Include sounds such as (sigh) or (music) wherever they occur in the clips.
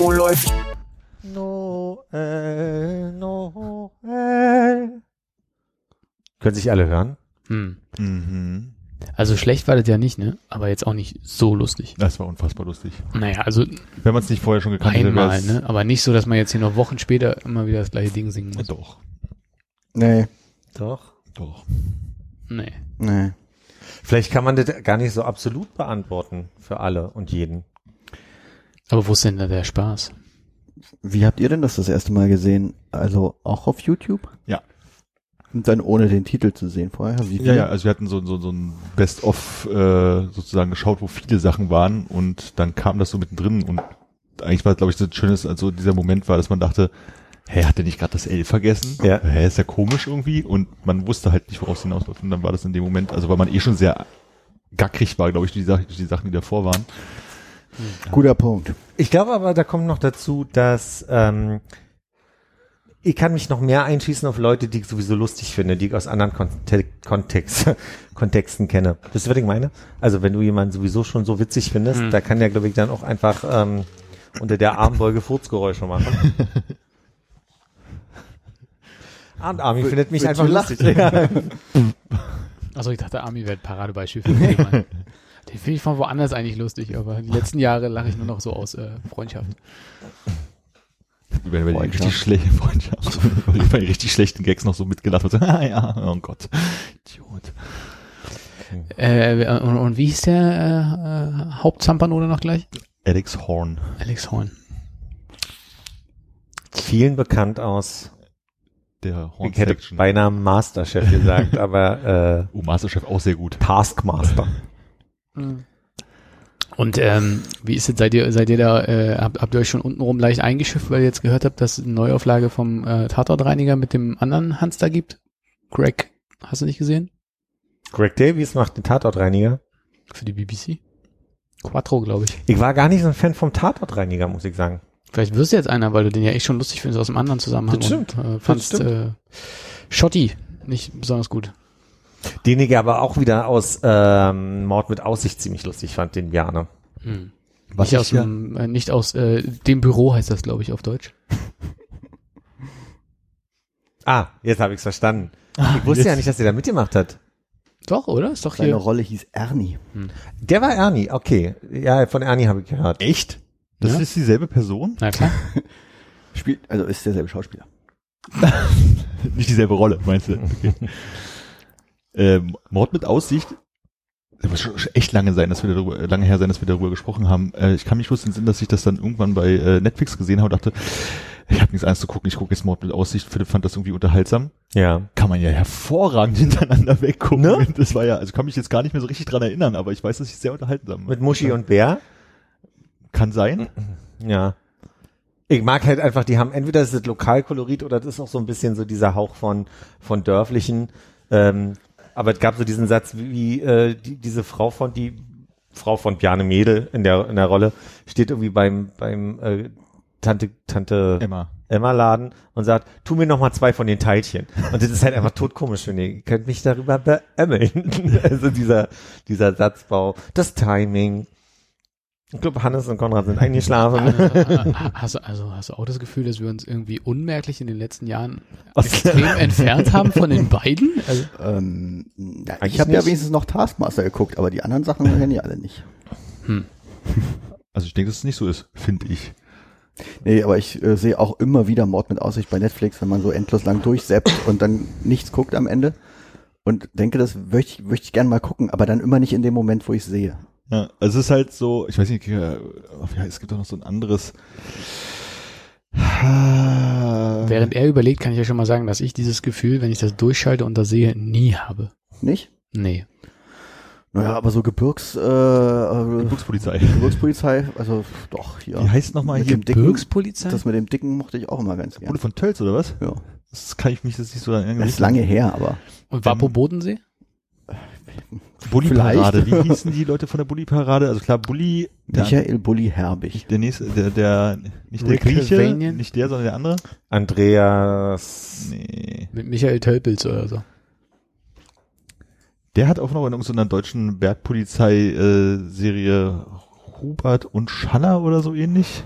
Oh, läuft. Noel, Noel. Können sich alle hören? Hm. Mhm. Also schlecht war das ja nicht, ne? Aber jetzt auch nicht so lustig. Das war unfassbar lustig. Naja, also Wenn man es nicht vorher schon gekannt hätte, einmal, ne? Aber nicht so, dass man jetzt hier noch Wochen später immer wieder das gleiche Ding singen Ja, muss. doch, Nee, Doch. doch. Nee. nee. Vielleicht kann man das gar nicht so absolut beantworten für alle und jeden. Aber wo ist denn da der Spaß? Wie habt ihr denn das das erste Mal gesehen? Also auch auf YouTube? Ja. Und dann ohne den Titel zu sehen vorher? Wie Ja, ja, also wir hatten so, so, so ein Best-of äh, sozusagen geschaut, wo viele Sachen waren und dann kam das so mittendrin und eigentlich war, glaube ich, das Schöne, also dieser Moment war, dass man dachte, hä, hat der nicht gerade das L vergessen? Ja. Hä, ist ja komisch irgendwie und man wusste halt nicht, woraus es hinausläuft und dann war das in dem Moment, also weil man eh schon sehr gackrig war, glaube ich, durch die, Sache, durch die Sachen, die davor waren. Guter Punkt. Ich glaube aber, da kommt noch dazu, dass ähm, ich kann mich noch mehr einschießen auf Leute, die ich sowieso lustig finde, die ich aus anderen Konte Kontext, (laughs) Kontexten kenne. Wisst ihr, was ich meine? Also wenn du jemanden sowieso schon so witzig findest, Hm. da kann der, glaube ich, dann auch einfach ähm, unter der Armbeuge Furzgeräusche machen. Ah, (laughs) Und Armin findet mich einfach lustig. Ja. (laughs) Also ich dachte, Ami wäre ein Paradebeispiel für den Mann. Den finde ich von woanders eigentlich lustig, aber die letzten Jahre lache ich nur noch so aus äh, Freundschaft. Über, über die richtig schlechte Freundschaft. über (laughs) die richtig schlechten Gags noch so mitgelacht wird. So, (laughs) ah, ja, oh Gott. Idiot. Äh, und, und wie hieß der äh, äh, Hauptzampernode noch gleich? Alex Horn. Alex Horn. Vielen bekannt aus, Der Horn ich hätte beinahe Masterchef gesagt, (laughs) aber Oh, Masterchef auch sehr gut. äh, Taskmaster. Und ähm, wie ist es, seid ihr, seid ihr da, äh, habt, habt ihr euch schon untenrum leicht eingeschifft, weil ihr jetzt gehört habt, dass es eine Neuauflage vom äh, Tatortreiniger mit dem anderen Hans da gibt? Greg, hast du nicht gesehen? Greg Davies macht den Tatortreiniger. Für die BBC? Quattro, glaube ich. Ich war gar nicht so ein Fan vom Tatortreiniger, muss ich sagen. Vielleicht wirst du jetzt einer, weil du den ja echt schon lustig findest aus einem anderen Zusammenhang. Das stimmt. Und, äh, fandst stimmt. äh, Schotti nicht besonders gut. Den ich aber auch wieder aus ähm, Mord mit Aussicht ziemlich lustig fand, den Bjarne. Hm. Was nicht ich aus, ja- dem, äh, nicht aus äh, dem Büro heißt das, glaube ich, auf Deutsch. (laughs) Ah, jetzt habe ich's verstanden. Ah, ich wusste ja nicht, dass er da mitgemacht hat. Doch, oder? Ist doch Seine hier. Rolle hieß Ernie. Der war Ernie, okay. Ja, von Ernie habe ich gehört. Echt? Das Ja. ist dieselbe Person? Na klar. (laughs) Spielt, also ist derselbe Schauspieler. (laughs) Nicht dieselbe Rolle, meinst du? Okay. Ähm, Mord mit Aussicht. Das muss schon echt lange sein, dass wir darüber, lange her sein, dass wir darüber gesprochen haben. Äh, ich kann mich bloß den Sinn, dass ich das dann irgendwann bei äh, Netflix gesehen habe und dachte, ich habe nichts anderes zu gucken, ich gucke jetzt Mord mit Aussicht, Philipp fand das irgendwie unterhaltsam. Ja. Kann man ja hervorragend (laughs) hintereinander weggucken. Ne? Das war ja, also kann mich jetzt gar nicht mehr so richtig dran erinnern, aber ich weiß, dass ich es sehr unterhaltsam Mit Muschi und Bär. Kann sein. Ja. Ich mag halt einfach, die haben entweder ist es Lokalkolorit oder das ist auch so ein bisschen so dieser Hauch von, von dörflichen. Ähm, aber es gab so diesen Satz, wie, äh, die, diese Frau von, die Frau von Bjarne Mädel in der, in der Rolle, steht irgendwie beim, beim äh, Tante, Tante Emma. Emma Laden und sagt, tu mir noch mal zwei von den Teilchen. Und das ist halt einfach totkomisch, finde ich. Ihr könnt mich darüber beämmeln. (laughs) also dieser, dieser Satzbau, das Timing. Ich glaube, Hannes und Konrad sind eingeschlafen. (laughs) Hast, du, also hast du auch das Gefühl, dass wir uns irgendwie unmerklich in den letzten Jahren Was? extrem entfernt haben von den beiden? Also, Ähm, ja, ich habe ja wenigstens noch Taskmaster geguckt, aber die anderen Sachen kenne ich alle nicht. Also ich denke, dass es nicht so ist, finde ich. Nee, aber ich äh, sehe auch immer wieder Mord mit Aussicht bei Netflix, wenn man so endlos lang durchseppt und dann nichts guckt am Ende. Und denke, das möchte ich, möchte ich gerne mal gucken, aber dann immer nicht in dem Moment, wo ich sehe. Ja, also es ist halt so, ich weiß nicht, äh, ja, es gibt doch noch so ein anderes. während er überlegt, kann ich ja schon mal sagen, dass ich dieses Gefühl, wenn ich das durchschalte und das sehe, nie habe. Nicht? Nee. Naja, aber so Gebirgs, äh, äh, Gebirgspolizei. Gebirgspolizei, also doch, hier. Wie heißt nochmal hier? Bürgspolizei? das mit dem dicken mochte ich auch immer ganz gerne. Bude von Tölz oder was? Ja. Das kann ich mich jetzt nicht so lange Das ist lange her, aber Und Wapo Bodensee? Bulli-Parade. Wie hießen die Leute von der Bulli-Parade? Also klar, Bulli, der, Michael Bulli Herbig. der nächste, der, der, nicht der Rick Grieche, Vanian? nicht der, sondern der andere. Andreas. Nee. Mit Michael Tölpels oder so. Der hat auch noch in irgendeiner deutschen Bergpolizei-Serie Hubert und Schaller oder so ähnlich.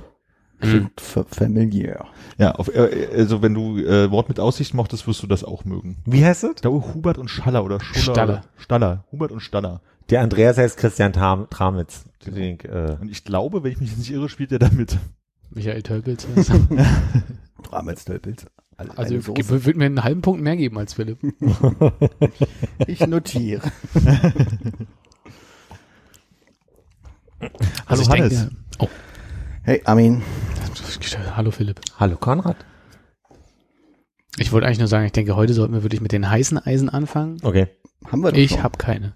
Klingt fa- familiär. Ja, auf, äh, also wenn du äh, Wort mit Aussicht mochtest, wirst du das auch mögen. Wie heißt es? Ich glaube Hubert und Schaller oder Schuller. Staller. Staller. Hubert und Staller. Der Andreas heißt Christian Tam Tramitz. Den, äh, Und ich glaube, wenn ich mich jetzt nicht irre, spielt der damit. Michael Tölpels. (laughs) Ramelstölpels. Alle- Also Soße. würde mir einen halben Punkt mehr geben als Philipp. ich notiere. (laughs) Also ich Hannes. denke, oh, Hey, Armin. Hallo Philipp. Hallo Konrad. Ich wollte eigentlich nur sagen, ich denke, heute sollten wir wirklich mit den heißen Eisen anfangen. Okay. Haben wir doch Ich habe keine.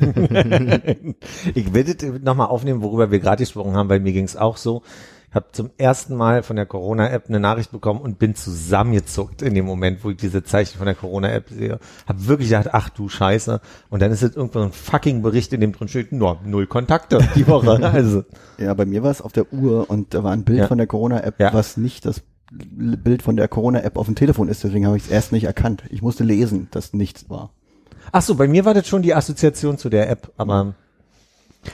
(laughs) ich werde nochmal aufnehmen, worüber wir gerade gesprochen haben, weil mir ging es auch so. Ich habe zum ersten Mal von der Corona-App eine Nachricht bekommen und bin zusammengezuckt in dem Moment, wo ich diese Zeichen von der Corona-App sehe. Hab wirklich gedacht, ach du Scheiße. Und dann ist jetzt irgendwo ein fucking Bericht, in dem drin steht, nur null Kontakte die Woche. (laughs) Also, Ja, bei mir war es auf der Uhr und da war ein Bild Ja. von der Corona-App, Ja. was nicht das Bild von der Corona-App auf dem Telefon ist. Deswegen habe ich es erst nicht erkannt. Ich musste lesen, dass nichts war. ach so, bei mir war das schon die Assoziation zu der App, aber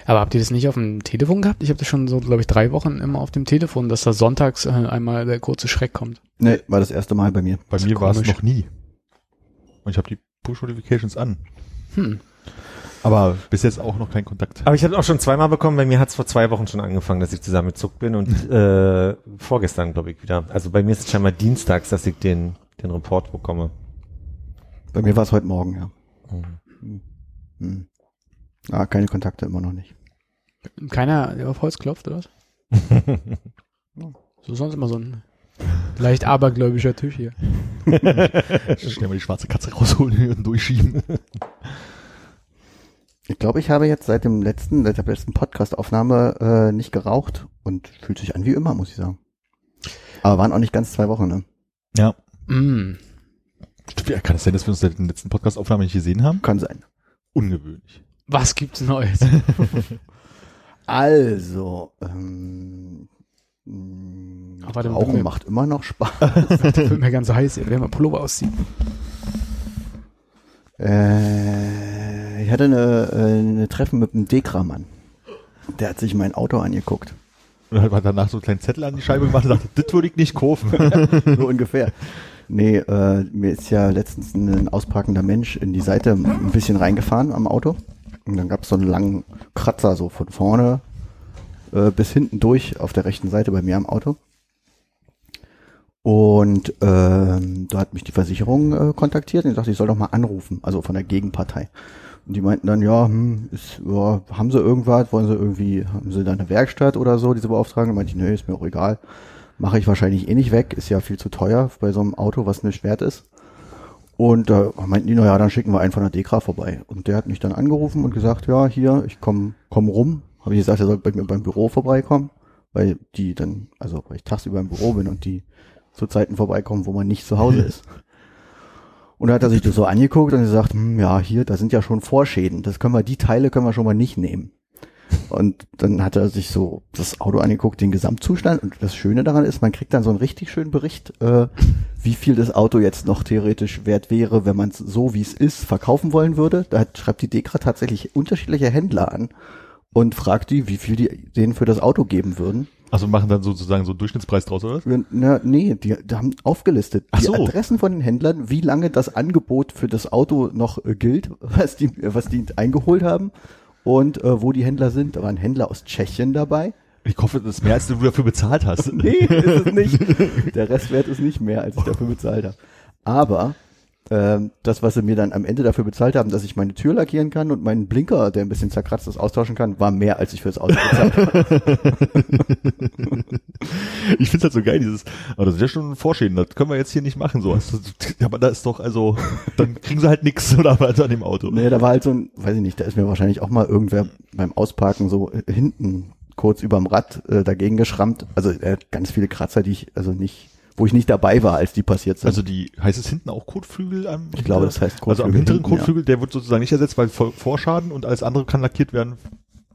Aber habt ihr das nicht auf dem Telefon gehabt? Ich habe das schon so, glaube ich, drei Wochen immer auf dem Telefon, dass da sonntags äh, einmal der kurze Schreck kommt. Nee, war das erste Mal bei mir. Bei mir war es noch nie. Und ich habe die Push-Notifications an. Hm. Aber bis jetzt auch noch kein Kontakt. Aber ich habe auch schon zweimal bekommen. Bei mir hat es vor zwei Wochen schon angefangen, dass ich zusammengezuckt bin und äh, vorgestern, glaube ich, wieder. Also bei mir ist es scheinbar dienstags, dass ich den, den Report bekomme. Bei mir war es heute Morgen, ja. Hm. Ah, keine Kontakte immer noch nicht. Keiner, der auf Holz klopft, oder was? (laughs) so sonst immer so ein leicht abergläubischer Tisch hier. (laughs) Schnell mal die schwarze Katze rausholen und durchschieben. Ich glaube, ich habe jetzt seit dem letzten, seit der letzten Podcast-Aufnahme äh, nicht geraucht und fühlt sich an wie immer, muss ich sagen. Aber waren auch nicht ganz zwei Wochen, ne? Ja. Mm. Stimmt, ja, kann es sein, dass wir uns seit der letzten Podcast-Aufnahme nicht gesehen haben? Kann sein. Ungewöhnlich. Was gibt's Neues? (laughs) Also, ähm, Ach, warte, Rauchen macht immer noch Spaß. (laughs) das wird mir ganz heiß. Wenn man Pullover auszieht. äh, ich hatte eine, äh, eine Treffen mit einem Dekra-Mann. Der hat sich mein Auto angeguckt. Und hat man danach so einen kleinen Zettel an die Scheibe gemacht und sagte, das würde ich nicht kaufen. (laughs) so ungefähr. Nee, äh, mir ist ja letztens ein ausparkender Mensch in die Seite ein bisschen reingefahren am Auto. Und dann gab es so einen langen Kratzer so von vorne äh, bis hinten durch auf der rechten Seite bei mir am Auto. Und ähm, da hat mich die Versicherung äh, kontaktiert und ich dachte, ich soll doch mal anrufen, also von der Gegenpartei. Und die meinten dann, ja, hm, ist, ja, haben sie irgendwas, wollen sie irgendwie, haben sie da eine Werkstatt oder so, diese beauftragen? Da meinte ich, nee, ist mir auch egal. Mache ich wahrscheinlich eh nicht weg, ist ja viel zu teuer bei so einem Auto, was nicht wert ist. Und da meinten die, na ja, dann schicken wir einen von der Dekra vorbei. Und der hat mich dann angerufen und gesagt, ja, hier, ich komm, komm rum. Habe ich gesagt, er soll bei mir beim Büro vorbeikommen, weil die dann, also weil ich tagsüber im Büro bin und die zu Zeiten vorbeikommen, wo man nicht zu Hause (laughs) ist. Und da hat er sich das so angeguckt und gesagt, hm, ja, hier, da sind ja schon Vorschäden. Das können wir, die Teile können wir schon mal nicht nehmen. Und dann hat er sich so das Auto angeguckt, den Gesamtzustand. Und das Schöne daran ist, man kriegt dann so einen richtig schönen Bericht, äh, wie viel das Auto jetzt noch theoretisch wert wäre, wenn man es so wie es ist verkaufen wollen würde. Da hat, schreibt die Dekra tatsächlich unterschiedliche Händler an und fragt die, wie viel die denen für das Auto geben würden. Also machen dann sozusagen so einen Durchschnittspreis draus, oder? was? Na, nee, die, die haben aufgelistet Ach die so. Adressen von den Händlern, wie lange das Angebot für das Auto noch äh, gilt, was die, was die eingeholt haben und äh, wo die Händler sind. Da waren Händler aus Tschechien dabei. Ich hoffe, das ist mehr, als du dafür bezahlt hast. (laughs) Nee, ist es nicht. Der Restwert ist nicht mehr, als ich dafür bezahlt habe. Aber das, was sie mir dann am Ende dafür bezahlt haben, dass ich meine Tür lackieren kann und meinen Blinker, der ein bisschen zerkratzt ist, austauschen kann, war mehr, als ich fürs Auto bezahlt habe. (laughs) Ich find's halt so geil, dieses, aber das ist ja schon ein Vorschäden, das können wir jetzt hier nicht machen, so. Aber da ist doch, also, dann kriegen sie halt nix oder was an dem Auto. Nee, da war halt so ein, weiß ich nicht, da ist mir wahrscheinlich auch mal irgendwer beim Ausparken so äh, hinten kurz überm Rad äh, dagegen geschrammt. Also er hat ganz viele Kratzer, die ich also nicht, wo ich nicht dabei war, als die passiert sind. Also die, heißt es hinten auch Kotflügel am? ich glaube, das heißt Also am Kotflügel hinteren hinten, ja. Kotflügel, der wird sozusagen nicht ersetzt, weil Vor- Vorschaden und alles andere kann lackiert werden.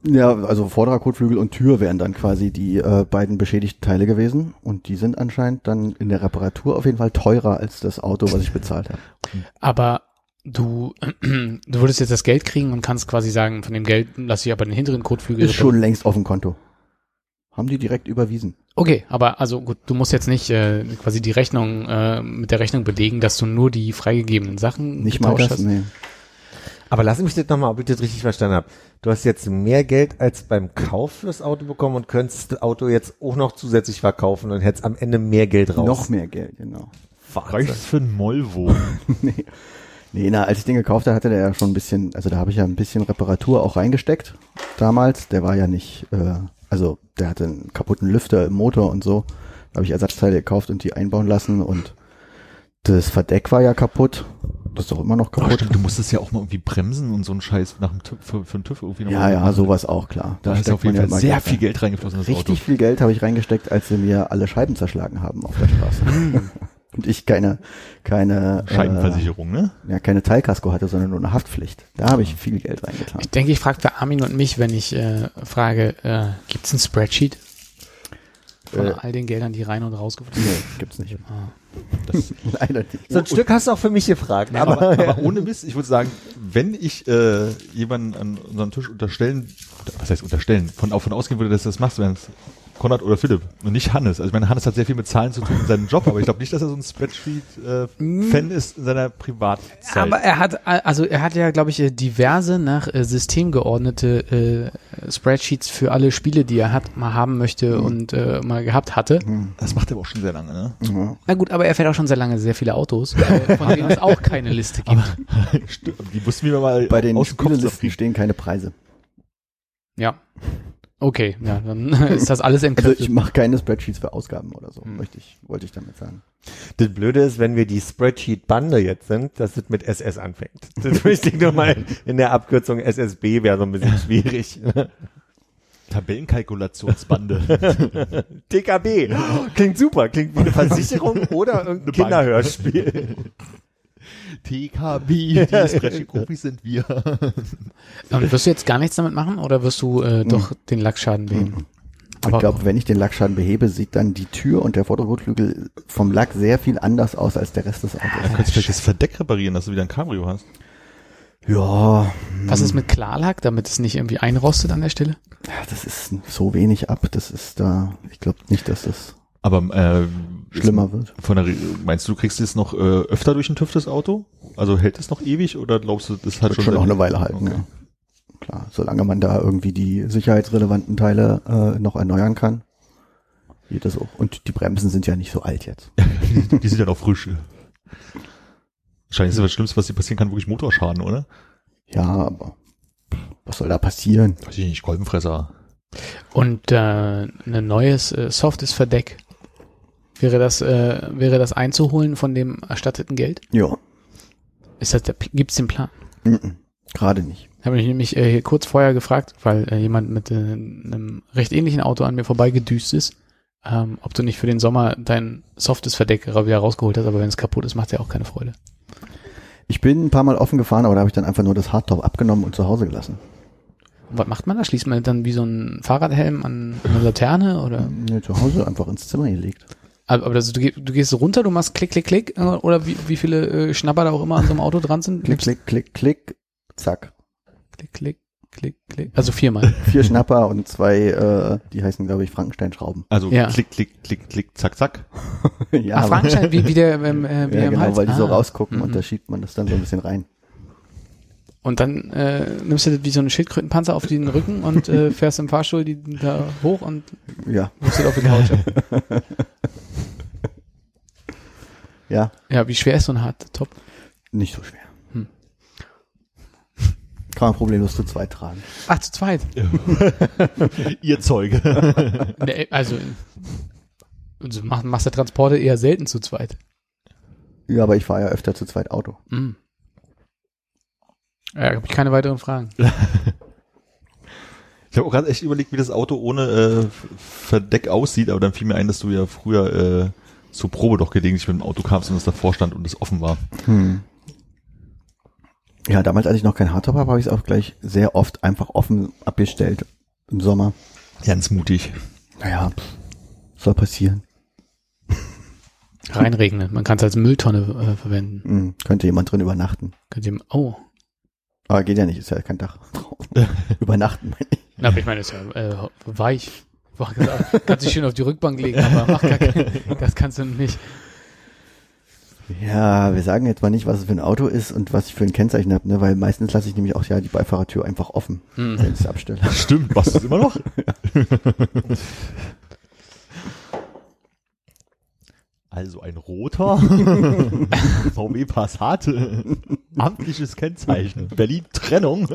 Ja, also vorderer Kotflügel und Tür wären dann quasi die äh, beiden beschädigten Teile gewesen und die sind anscheinend dann in der Reparatur auf jeden Fall teurer als das Auto, was ich bezahlt habe. Aber du, (clears throat) du würdest jetzt das Geld kriegen und kannst quasi sagen, von dem Geld lasse ich aber den hinteren Kotflügel. Ist schon längst auf dem Konto. Haben die direkt überwiesen. Okay, aber also gut, du musst jetzt nicht äh, quasi die Rechnung äh, mit der Rechnung belegen, dass du nur die freigegebenen Sachen Nicht mal das, hast. nee. Aber lass mich das nochmal, ob ich das richtig verstanden habe. Du hast jetzt mehr Geld als beim Kauf fürs Auto bekommen und könntest das Auto jetzt auch noch zusätzlich verkaufen und hättest am Ende mehr Geld raus. Noch mehr Geld, genau. Wahnsinn. Reicht's für ein Molvo? (laughs) nee. Nee, na, als ich den gekauft habe, hatte der ja schon ein bisschen, also da habe ich ja ein bisschen Reparatur auch reingesteckt damals. Der war ja nicht, äh, also der hatte einen kaputten Lüfter im Motor und so. Da habe ich Ersatzteile gekauft und die einbauen lassen und das Verdeck war ja kaputt. Das ist doch immer noch Oh, kaputt. stimmt, du musstest ja auch mal irgendwie bremsen und so einen Scheiß nach dem TÜV, für, für einen TÜV irgendwie noch ja, ja, machen. sowas auch, klar. Da ist steckt auf jeden ja Fall immer sehr Geld viel. Geld reingeflossen Richtig Auto. viel Geld habe ich reingesteckt, als sie mir alle Scheiben zerschlagen haben auf der Straße. (laughs) und ich keine, keine, Scheibenversicherung, ne? äh, ja, keine Teilkasko hatte, sondern nur eine Haftpflicht. Da habe ich viel Geld reingetan. Ich denke, ich frage für Armin und mich, wenn ich äh, frage, äh, gibt es ein Spreadsheet von Äh. all den Geldern, die rein und rausgeflogen Nee, sind? gibt's nicht. Ah. Das, (laughs) Leider nicht. So ein Stück hast du auch für mich gefragt. aber, aber ohne Mist, ich würde sagen, wenn ich äh, jemanden an unseren Tisch unterstellen, was heißt unterstellen, von, davon ausgehen würde, dass du das machst, wenn es Konrad oder Philipp und nicht Hannes. Also ich meine, Hannes hat sehr viel mit Zahlen zu tun in seinem Job, aber ich glaube nicht, dass er so ein Spreadsheet-Fan ist in seiner Privatzeit. Aber er hat, also er hat ja, glaube ich, äh, diverse nach äh, System geordnete äh, Spreadsheets für alle Spiele, die er hat, mal haben möchte und äh, mal gehabt hatte. das macht er aber auch schon sehr lange, ne? Ja. Na gut, aber er fährt auch schon sehr lange sehr viele Autos, äh, von denen (laughs) es auch keine Liste gibt. (laughs) Stimmt, die mussten wir mal Bei den Spielelisten stehen keine Preise. Ja. Okay, ja, dann (laughs) ist das alles Also entkräftet. ich mache keine Spreadsheets für Ausgaben oder so, möchte ich, wollte ich damit sagen. Das Blöde ist, wenn wir die Spreadsheet-Bande jetzt sind, dass es mit SS anfängt. Das (laughs) möchte ich nur mal in der Abkürzung SSB wäre so ein bisschen schwierig. (laughs) Tabellenkalkulationsbande. TKB. Klingt super. Klingt wie eine Versicherung oder irgendein. Kinderhörspiel. TKB, (laughs) die (laughs) Spreadsheet-Profis sind wir. (laughs) Und wirst du jetzt gar nichts damit machen oder wirst du äh, doch den Lackschaden beheben? ich glaube, wenn ich den Lackschaden behebe, sieht dann die Tür und der Vorderkotflügel vom Lack sehr viel anders aus als der Rest des Da Autos. könntest du vielleicht das Verdeck reparieren, dass du wieder ein Cabrio hast. Ja, was ist mit Klarlack, damit es nicht irgendwie einrostet an der Stelle? ja, das ist so wenig ab, das ist da, ich glaube nicht, dass das Aber äh, schlimmer wird. Von der, meinst du, du kriegst es noch äh, öfter durch den TÜV das Auto? Also hält es noch ewig oder glaubst du, das hat Wird schon, schon noch eine Weile halten, Okay. ja. Klar, solange man da irgendwie die sicherheitsrelevanten Teile äh, noch erneuern kann, geht das auch. Und die Bremsen sind ja nicht so alt jetzt. (laughs) Die sind ja noch frisch. Wahrscheinlich ist das was Schlimmste, was dir passieren kann, wirklich Motorschaden, oder? Ja, aber was soll da passieren? Weiß ich nicht, Kolbenfresser. Und äh, ein neues äh, softes Verdeck. Wäre das, äh, wäre das einzuholen von dem erstatteten Geld? Ja, Ist das der, gibt's den Plan? mhm. gerade nicht. Habe ich nämlich äh, kurz vorher gefragt, weil äh, jemand mit äh, einem recht ähnlichen Auto an mir vorbeigedüst ist, ähm, ob du nicht für den Sommer dein softes Verdeck wieder rausgeholt hast, aber wenn es kaputt ist, macht ja auch keine Freude. Ich bin ein paar Mal offen gefahren, aber da habe ich dann einfach nur das Hardtop abgenommen und zu Hause gelassen. Und was macht man da? Schließt man dann wie so ein Fahrradhelm an eine Laterne oder? Nee, zu Hause einfach ins Zimmer gelegt. Aber aber also, du, du gehst runter, du machst klick, klick, klick äh, oder wie, wie viele äh, Schnapper da auch immer an so einem Auto dran sind? Klick, klick, klick, klick, zack. klick, klick, klick, klick. Also viermal. Vier Schnapper und zwei, äh, die heißen, glaube ich, Frankenstein-Schrauben. Also Ja. klick, klick, klick, klick, zack, zack. ja, ah, aber- Frankenstein, wie, wie der, ähm, äh, wie ja, der im genau, Hals. weil die so Ah. rausgucken und Mhm. da schiebt man das dann so ein bisschen rein. Und dann äh, nimmst du das wie so einen Schildkrötenpanzer auf den Rücken und äh, fährst im Fahrstuhl die, da hoch und Ja, musst du auf die Couch. Ja. ja, wie schwer ist so ein Hardtop? Nicht so schwer. Hm. Kann man problemlos zu zweit tragen. Ach, zu zweit. (laughs) Ihr Zeuge. (laughs) Nee, Also, also mach, machst du Transporte eher selten zu zweit. Ja, aber ich fahre ja öfter zu zweit Auto. Hm. Ja, habe ich keine weiteren Fragen. (laughs) Ich habe auch gerade echt überlegt, wie das Auto ohne äh, Verdeck aussieht, aber dann fiel mir ein, dass du ja früher äh, zur Probe doch gelegentlich mit dem Auto kamst und es davor stand und es offen war. Hm. Ja, damals, als ich noch kein Hardtop habe, habe ich es auch gleich sehr oft einfach offen abgestellt im Sommer. Ganz mutig. Naja, soll passieren. Reinregnen. Man kann es als Mülltonne äh, verwenden. Hm, könnte jemand drin übernachten. Könnt ihr, oh. Aber geht ja nicht, ist ja kein Dach. (laughs) übernachten. meine ich. Na, aber ich meine, das ist ja äh, weich. Boah, gesagt, Kannst dich schön auf die Rückbank legen, aber mach gar kein, das kannst du nicht. Ja, wir sagen jetzt mal nicht, was es für ein Auto ist und was ich für ein Kennzeichen habe, ne? weil meistens lasse ich nämlich auch ja die Beifahrertür einfach offen, Hm. wenn ich es abstelle. Stimmt, machst du es immer noch? (laughs) Also ein roter (laughs) VW Passat, amtliches Kennzeichen, (laughs) Berlin Trennung.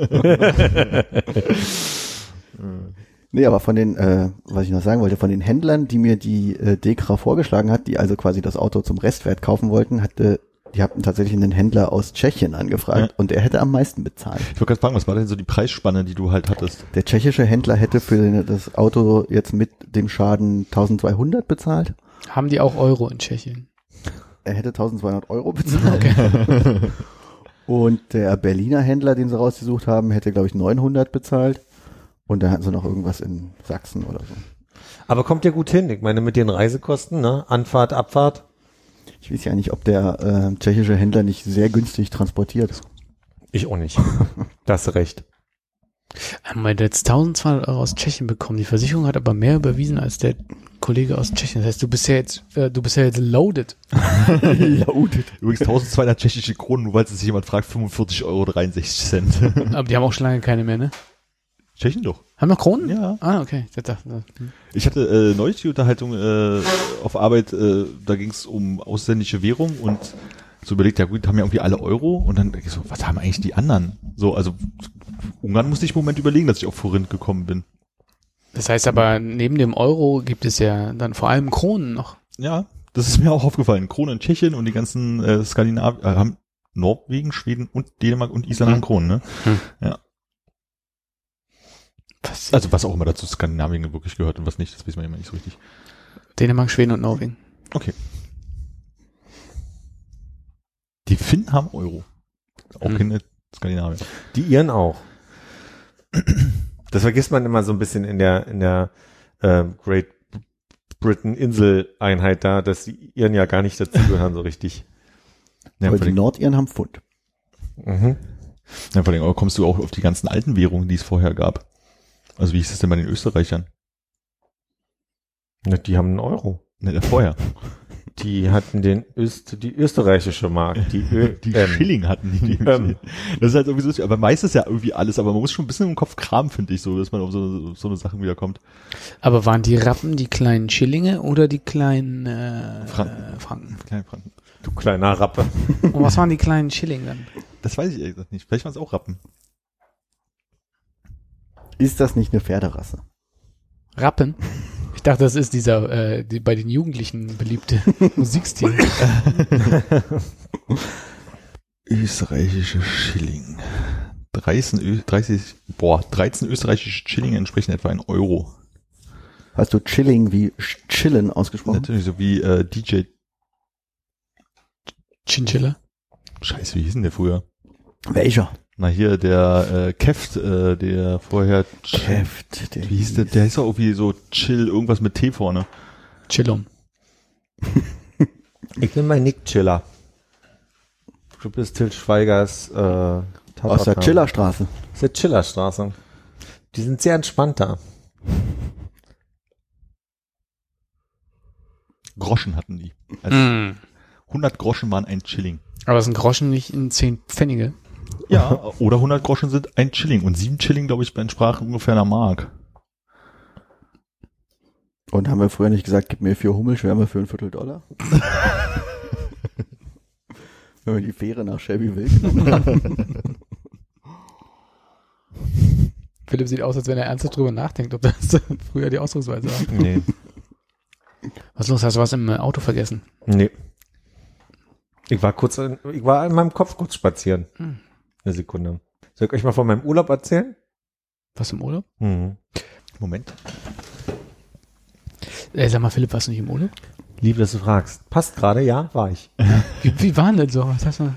Nee, aber von den, äh, was ich noch sagen wollte, von den Händlern, die mir die äh, Dekra vorgeschlagen hat, die also quasi das Auto zum Restwert kaufen wollten, hatte, die hatten tatsächlich einen Händler aus Tschechien angefragt Ja. und er hätte am meisten bezahlt. Ich wollte gerade fragen, was war denn so die Preisspanne, die du halt hattest? Der tschechische Händler hätte für das Auto jetzt mit dem Schaden 1200 bezahlt. Haben die auch Euro in Tschechien? Er hätte 1200 Euro (laughs) bezahlt. Und der Berliner Händler, den sie rausgesucht haben, hätte, glaube ich, 900 bezahlt. Und dann hatten sie noch irgendwas in Sachsen oder so. Aber kommt ja gut hin. Ich meine, mit den Reisekosten, ne? Anfahrt, Abfahrt. Ich weiß ja nicht, ob der äh, tschechische Händler nicht sehr günstig transportiert. Ich auch nicht. da hast du recht. Haben wir jetzt 1200 Euro aus Tschechien bekommen. Die Versicherung hat aber mehr überwiesen als der Kollege aus Tschechien. Das heißt, du bist ja jetzt, äh, du bist ja jetzt loaded. (laughs) Loaded. Übrigens 1200 tschechische Kronen, nur weil es sich jemand fragt, 45 Euro 63 Cent. Aber die haben auch schon lange keine mehr, ne? Tschechen doch. Haben noch Kronen? Ja. Ah, okay. Ich hm. Ich hatte äh, neulich die Unterhaltung äh, auf Arbeit, äh, da ging es um ausländische Währung und so überlegt, ja gut, haben ja irgendwie alle Euro und dann ich so, was haben eigentlich die anderen? So, also Ungarn musste ich im Moment überlegen, dass ich auf Forint gekommen bin. Das heißt aber, neben dem Euro gibt es ja dann vor allem Kronen noch. Ja, das ist mir auch aufgefallen. Kronen in Tschechien und die ganzen äh, Skandinavien äh, haben Norwegen, Schweden und Dänemark und Island haben Hm. Kronen, ne? Ja. Was? Also was auch immer dazu Skandinavien wirklich gehört und was nicht, das wissen wir immer nicht so richtig. Dänemark, Schweden und Norwegen. Okay. Die Finnen haben Euro. Auch Hm. keine Skandinavien. Die Iren auch. Das vergisst man immer so ein bisschen in der, in der ähm, Great Britain Inseleinheit da, dass die Iren ja gar nicht dazugehören so richtig. (laughs) Ja, Aber die Nordiren haben Pfund. Mhm. ja, vor allem aber kommst du auch auf die ganzen alten Währungen, die es vorher gab. Also wie hieß es denn bei den Österreichern? Na, Die haben einen Euro. Ne, der vorher. (laughs) Die hatten den Öst, die österreichische Mark, die, Ö, (laughs) Die ähm, Schilling hatten die. die Ähm. Das ist halt irgendwie so, aber meistens ja irgendwie alles, aber man muss schon ein bisschen im Kopf kramen, finde ich, so, dass man auf so, so eine Sachen wiederkommt. Aber waren die Rappen die kleinen Schillinge oder die kleinen äh, Franken. Äh, Franken? Kleine Franken. Du kleiner Rappe. Und was waren die kleinen Schillinge dann? Das weiß ich ehrlich gesagt nicht. Vielleicht waren es auch Rappen. Ist das nicht eine Pferderasse? Rappen? Ich dachte, das ist dieser äh, die, bei den Jugendlichen beliebte (laughs) Musikstil. Österreichische Schilling. 13, Ö 30, boah, 13 österreichische Schilling entsprechen etwa ein Euro. Hast du Chilling wie Chillen ausgesprochen? Natürlich so wie äh, DJ. Chinchilla? Scheiße, wie hieß denn der früher? Welcher? Na hier, der äh, Keft, äh, der vorher Keft. der Wie hieß der? Der ist doch irgendwie so chill, irgendwas mit T vorne. Chillum. (laughs) Ich bin bei Nick Chiller. Du bist Til Schweigers äh, Aus der. Chillerstraße. Ist der Chillerstraße. Die sind sehr entspannt da. Groschen hatten die. Also Mm. 100 Groschen waren ein Chilling. Aber sind Groschen nicht in 10 Pfennige? Ja, (laughs) oder 100 Groschen sind ein Chilling. Und sieben Chilling, glaube ich, entsprachen ungefähr einer Mark. Und haben wir früher nicht gesagt, gib mir vier Hummelschwärme für ein Viertel Dollar? (laughs) Wenn wir die Fähre nach Shelbyville genommen haben. (laughs) Philipp sieht aus, als wenn er ernsthaft drüber nachdenkt, ob das früher die Ausdrucksweise war. Nee. Was ist los? Hast du was im äh, Auto vergessen? Nee. Ich war kurz, in, ich war in meinem Kopf kurz spazieren. Hm. Eine Sekunde. Soll ich euch mal von meinem Urlaub erzählen? Was im Urlaub? Mhm. Moment. Ey, sag mal, Philipp, warst du nicht im Urlaub? Lieb, dass du fragst. Passt gerade, ja, war ich. (laughs) Wie, wie war denn so? Was hast du?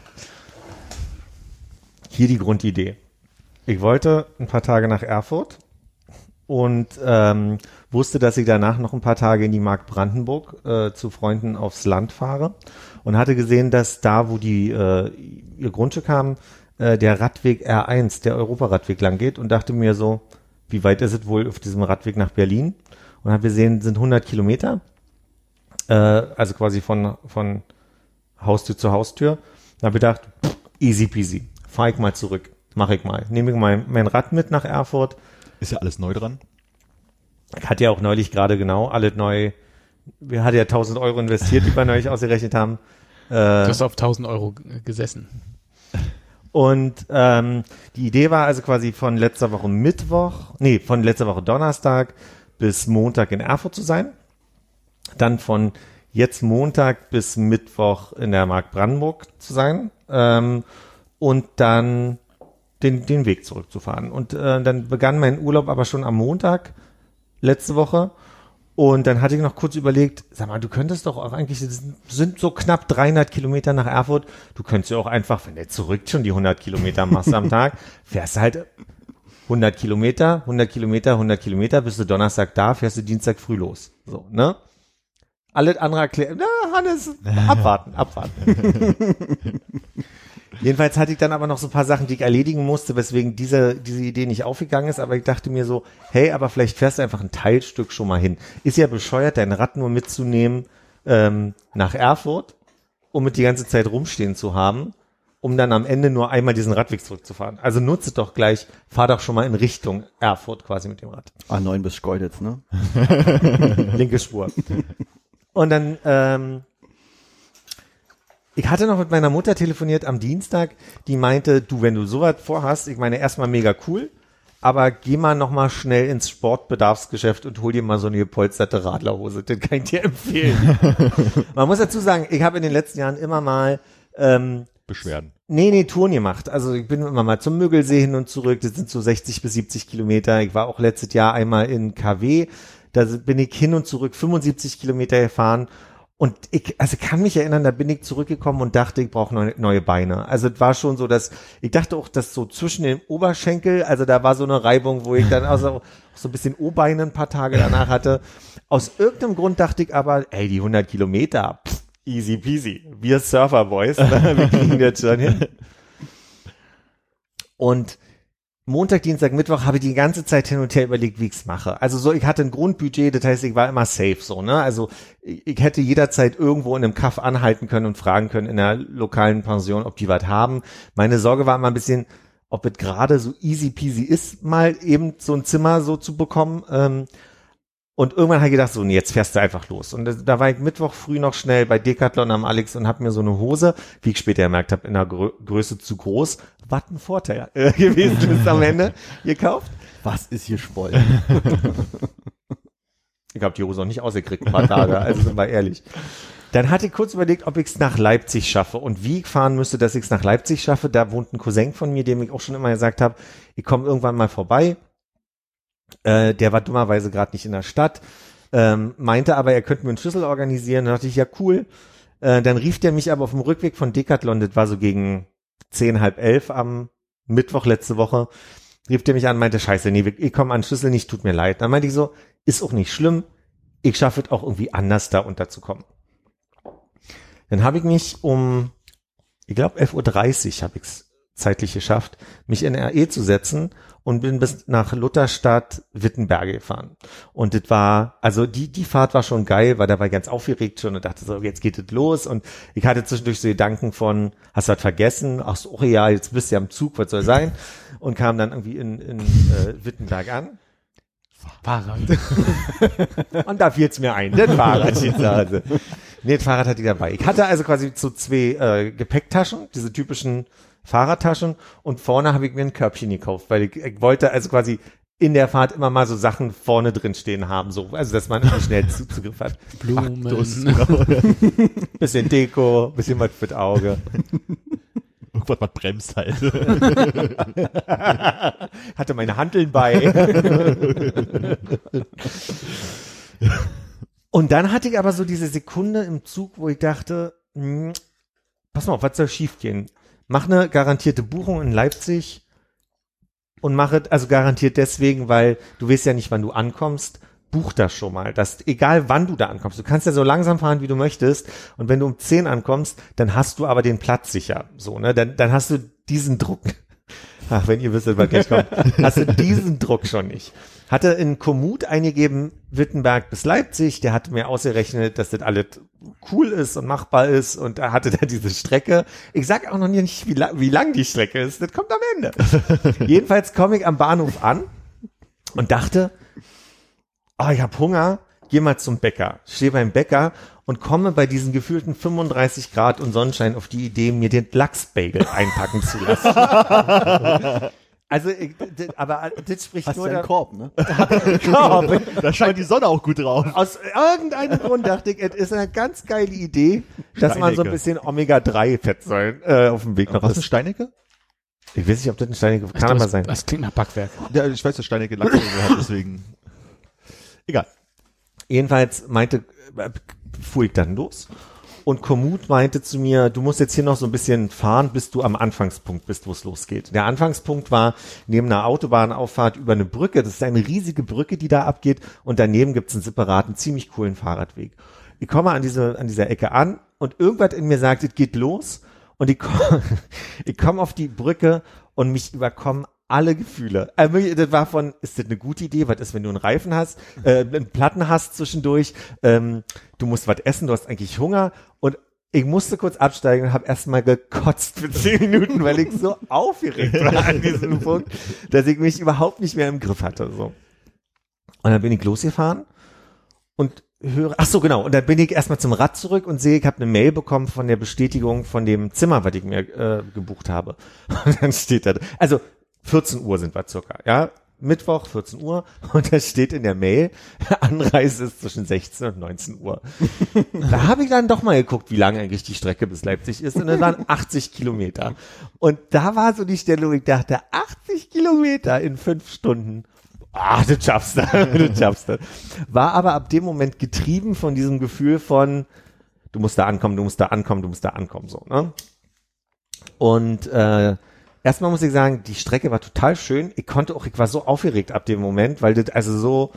Hier die Grundidee. Ich wollte ein paar Tage nach Erfurt und ähm, wusste, dass ich danach noch ein paar Tage in die Mark Brandenburg äh, zu Freunden aufs Land fahre und hatte gesehen, dass da, wo die äh, ihr Grundstück haben, äh, der Radweg R1, der Europaradweg lang geht und dachte mir so, wie weit ist es wohl auf diesem Radweg nach Berlin? Und habe gesehen, sind 100 Kilometer, äh, also quasi von von Haustür zu Haustür. Da habe ich gedacht, pff, easy peasy, fahr ich mal zurück, mache ich mal, nehme ich mein, mein Rad mit nach Erfurt. Ist ja alles neu dran. Ich hatte ja auch neulich gerade genau alles neu. Wir hatten ja 1000 Euro investiert, die wir neulich ausgerechnet haben. Du Äh, hast auf 1000 Euro gesessen. Und ähm, die Idee war also quasi von letzter Woche Mittwoch, nee, von letzter Woche Donnerstag bis Montag in Erfurt zu sein. Dann von jetzt Montag bis Mittwoch in der Mark Brandenburg zu sein. Ähm, und dann den, den Weg zurückzufahren. Und äh, dann begann mein Urlaub aber schon am Montag letzte Woche. Und dann hatte ich noch kurz überlegt, sag mal, du könntest doch auch eigentlich, das sind so knapp 300 Kilometer nach Erfurt, du könntest ja auch einfach, wenn du zurück schon die 100 Kilometer machst am Tag, (laughs) fährst du halt 100 Kilometer, 100 Kilometer, 100 Kilometer, bist du Donnerstag da, fährst du Dienstag früh los. So, ne? Alles andere erklären, na, Hannes, (laughs) abwarten, abwarten. (laughs) Jedenfalls hatte ich dann aber noch so ein paar Sachen, die ich erledigen musste, weswegen diese, diese Idee nicht aufgegangen ist. Aber ich dachte mir so, hey, aber vielleicht fährst du einfach ein Teilstück schon mal hin. Ist ja bescheuert, dein Rad nur mitzunehmen ähm, nach Erfurt, um mit die ganze Zeit rumstehen zu haben, um dann am Ende nur einmal diesen Radweg zurückzufahren. Also nutze doch gleich, fahr doch schon mal in Richtung Erfurt quasi mit dem Rad. A9 bis Schkeuditz, ne? (laughs) linke Spur. Und dann, ähm, ich hatte noch mit meiner Mutter telefoniert am Dienstag, die meinte, du, wenn du sowas vorhast, ich meine, erstmal mega cool, aber geh mal noch mal schnell ins Sportbedarfsgeschäft und hol dir mal so eine gepolsterte Radlerhose. Das kann ich dir empfehlen. (laughs) Man muss dazu sagen, ich habe in den letzten Jahren immer mal ähm, Beschwerden. Nee, nee, Touren gemacht. Also ich bin immer mal zum Müggelsee hin und zurück. Das sind so 60 bis 70 Kilometer. Ich war auch letztes Jahr einmal in KW. Da bin ich hin und zurück 75 Kilometer gefahren. Und ich, also kann mich erinnern, da bin ich zurückgekommen und dachte, ich brauche neue, neue Beine. Also es war schon so, dass ich dachte auch, dass so zwischen den Oberschenkel, also da war so eine Reibung, wo ich dann also so ein bisschen O-Beine ein paar Tage danach hatte. Aus irgendeinem Grund dachte ich aber, ey, die 100 Kilometer, pff, easy peasy. Wir Surfer Boys, (laughs) wir kriegen das schon hin. Und Montag, Dienstag, Mittwoch habe ich die ganze Zeit hin und her überlegt, wie ich's mache. Also so, ich hatte ein Grundbudget, das heißt, ich war immer safe so, ne? Also ich, ich hätte jederzeit irgendwo in einem Kaff anhalten können und fragen können in der lokalen Pension, ob die was haben. Meine Sorge war immer ein bisschen, ob es gerade so easy peasy ist, mal eben so ein Zimmer so zu bekommen. Ähm, und irgendwann habe ich gedacht, so, nee, jetzt fährst du einfach los. Und das, da war ich Mittwoch früh noch schnell bei Decathlon am Alex und habe mir so eine Hose, wie ich später gemerkt habe, in der Grö Größe zu groß, was ein Vorteil äh, (laughs) gewesen ist am Ende, (laughs) gekauft. Was ist hier Spoll? (laughs) Ich habe die Hose auch nicht ausgekriegt, ein paar Tage, also sind wir ehrlich. Dann hatte ich kurz überlegt, ob ich es nach Leipzig schaffe und wie ich fahren müsste, dass ich es nach Leipzig schaffe. Da wohnt ein Cousin von mir, dem ich auch schon immer gesagt habe, ich komme irgendwann mal vorbei. Äh, der war dummerweise gerade nicht in der Stadt, ähm, meinte aber, er könnte mir einen Schlüssel organisieren. Da dachte ich, ja cool. Äh, dann rief der mich aber auf dem Rückweg von Decathlon, das war so gegen zehn, halb elf am Mittwoch letzte Woche, rief der mich an, meinte, scheiße, nee, ich komme an Schlüssel nicht, tut mir leid. Dann meinte ich so, ist auch nicht schlimm, ich schaffe es auch irgendwie anders da unterzukommen. Dann habe ich mich um, ich glaube 11.30 Uhr habe ich es zeitlich geschafft, mich in RE zu setzen und bin bis nach Lutherstadt Wittenberge gefahren. Und das war, also die, die Fahrt war schon geil, weil da war ich ganz aufgeregt schon und dachte so, jetzt geht es los. Und ich hatte zwischendurch so Gedanken von, hast du was vergessen? Ach so, oh ja, jetzt bist du ja am Zug, was soll sein? Und kam dann irgendwie in, in äh, Wittenberg an. Fahrrad. (laughs) Und da fiel es mir ein, das Fahrrad, (laughs) die Nase. Nee, das Fahrrad hatte ich dabei. Ich hatte also quasi so zwei äh, Gepäcktaschen, diese typischen Fahrradtaschen und vorne habe ich mir ein Körbchen gekauft, weil ich, ich wollte also quasi in der Fahrt immer mal so Sachen vorne drin stehen haben, so, also dass man schnell Zu- Zugriff hat. (laughs) Blumen. (laughs) Bisschen Deko, bisschen was fürs Auge. (laughs) Irgendwas, was bremst halt. Hatte meine Hanteln bei. Und dann hatte ich aber so diese Sekunde im Zug, wo ich dachte, hm, pass mal auf, was soll schiefgehen? Mach eine garantierte Buchung in Leipzig und mach es, also garantiert deswegen, weil du weißt ja nicht, wann du ankommst. Buch das schon mal. Das, egal wann du da ankommst. Du kannst ja so langsam fahren, wie du möchtest. Und wenn du um 10 ankommst, dann hast du aber den Platz sicher. So, ne? Dann, dann hast du diesen Druck. Ach, wenn ihr wüsstet, was gleich kommt. (laughs) Hast du diesen Druck schon nicht. Hatte in Komoot eingegeben, Wittenberg bis Leipzig. Der hatte mir ausgerechnet, dass das alles cool ist und machbar ist. Und er hatte (laughs) da diese Strecke. Ich sag auch noch nicht, wie, la wie lang die Strecke ist. Das kommt am Ende. (laughs) Jedenfalls komme ich am Bahnhof an und dachte, oh, ich hab Hunger, geh mal zum Bäcker. Stehe beim Bäcker und komme bei diesen gefühlten 35 Grad und Sonnenschein auf die Idee, mir den Lachsbagel (laughs) einpacken zu lassen. (laughs) Also, d- aber das spricht Hast du nur einen der Korb, ne? (laughs) Korb. da scheint die Sonne auch gut drauf. Aus irgendeinem Grund dachte ich, es ist eine ganz geile Idee, dass man so ein Steinecke. bisschen Omega-3-Fettsäuren äh, auf dem Weg noch Was ist ist. Steinecke? Ich weiß nicht, ob das ein Steinige Ich kann glaub, aber das, sein. das klingt nach Backwerk. Ja, ich weiß, dass Steinecke Lachs hat, deswegen. Egal. Jedenfalls meinte, fuhr ich dann los und Komoot meinte zu mir, du musst jetzt hier noch so ein bisschen fahren, bis du am Anfangspunkt bist, wo es losgeht. Der Anfangspunkt war neben einer Autobahnauffahrt über eine Brücke. Das ist eine riesige Brücke, die da abgeht und daneben gibt's einen separaten, ziemlich coolen Fahrradweg. Ich komme an, diese, an dieser Ecke an und irgendwas in mir sagt, es geht los und ich komme (laughs) ich komm auf die Brücke und mich überkommen alle Gefühle. Wirklich, das war von, ist das eine gute Idee? Was ist, wenn du einen Reifen hast, äh, einen Platten hast zwischendurch, ähm, du musst was essen, du hast eigentlich Hunger und ich musste kurz absteigen und habe erstmal gekotzt für zehn (laughs) Minuten, weil ich so aufgeregt war an diesem (laughs) Punkt, dass ich mich überhaupt nicht mehr im Griff hatte. So. Und dann bin ich losgefahren und höre, ach so genau, und dann bin ich erstmal zum Rad zurück und sehe, ich habe eine Mail bekommen von der Bestätigung von dem Zimmer, was ich mir äh, gebucht habe. (laughs) Und dann steht da, also 14 Uhr sind wir circa, ja, Mittwoch 14 Uhr (laughs) und da steht in der Mail, (laughs) Anreise ist zwischen 16 und 19 Uhr. da habe ich dann doch mal geguckt, wie lang eigentlich die Strecke bis Leipzig ist und das waren (laughs) 80 Kilometer. Und da war so die Stelle, wo ich dachte, 80 Kilometer in fünf Stunden. Ah, das schaffst du, das schaffst du. War aber ab dem Moment getrieben von diesem Gefühl von, du musst da ankommen, du musst da ankommen, du musst da ankommen, so, ne? Und äh, erstmal muss ich sagen, die Strecke war total schön. Ich konnte auch, ich war so aufgeregt ab dem Moment, weil das also so,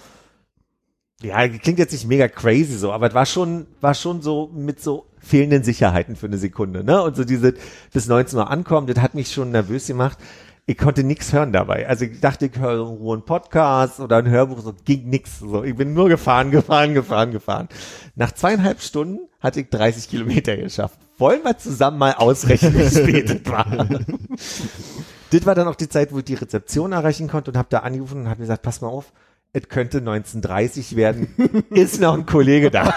ja, klingt jetzt nicht mega crazy so, aber es war schon, war schon so mit so fehlenden Sicherheiten für eine Sekunde, ne? Und so diese bis 19 Uhr ankommen, das hat mich schon nervös gemacht. Ich konnte nichts hören dabei. Also ich dachte, ich höre irgendwo einen Podcast oder ein Hörbuch, so ging nix. So, ich bin nur gefahren, (laughs) gefahren, gefahren, gefahren. Nach zweieinhalb Stunden hatte ich 30 Kilometer geschafft. Wollen wir zusammen mal ausrechnen, wie spät es war? (laughs) das war dann auch die Zeit, wo ich die Rezeption erreichen konnte und habe da angerufen und habe gesagt, pass mal auf, es könnte 1930 werden, (laughs) ist noch ein Kollege da.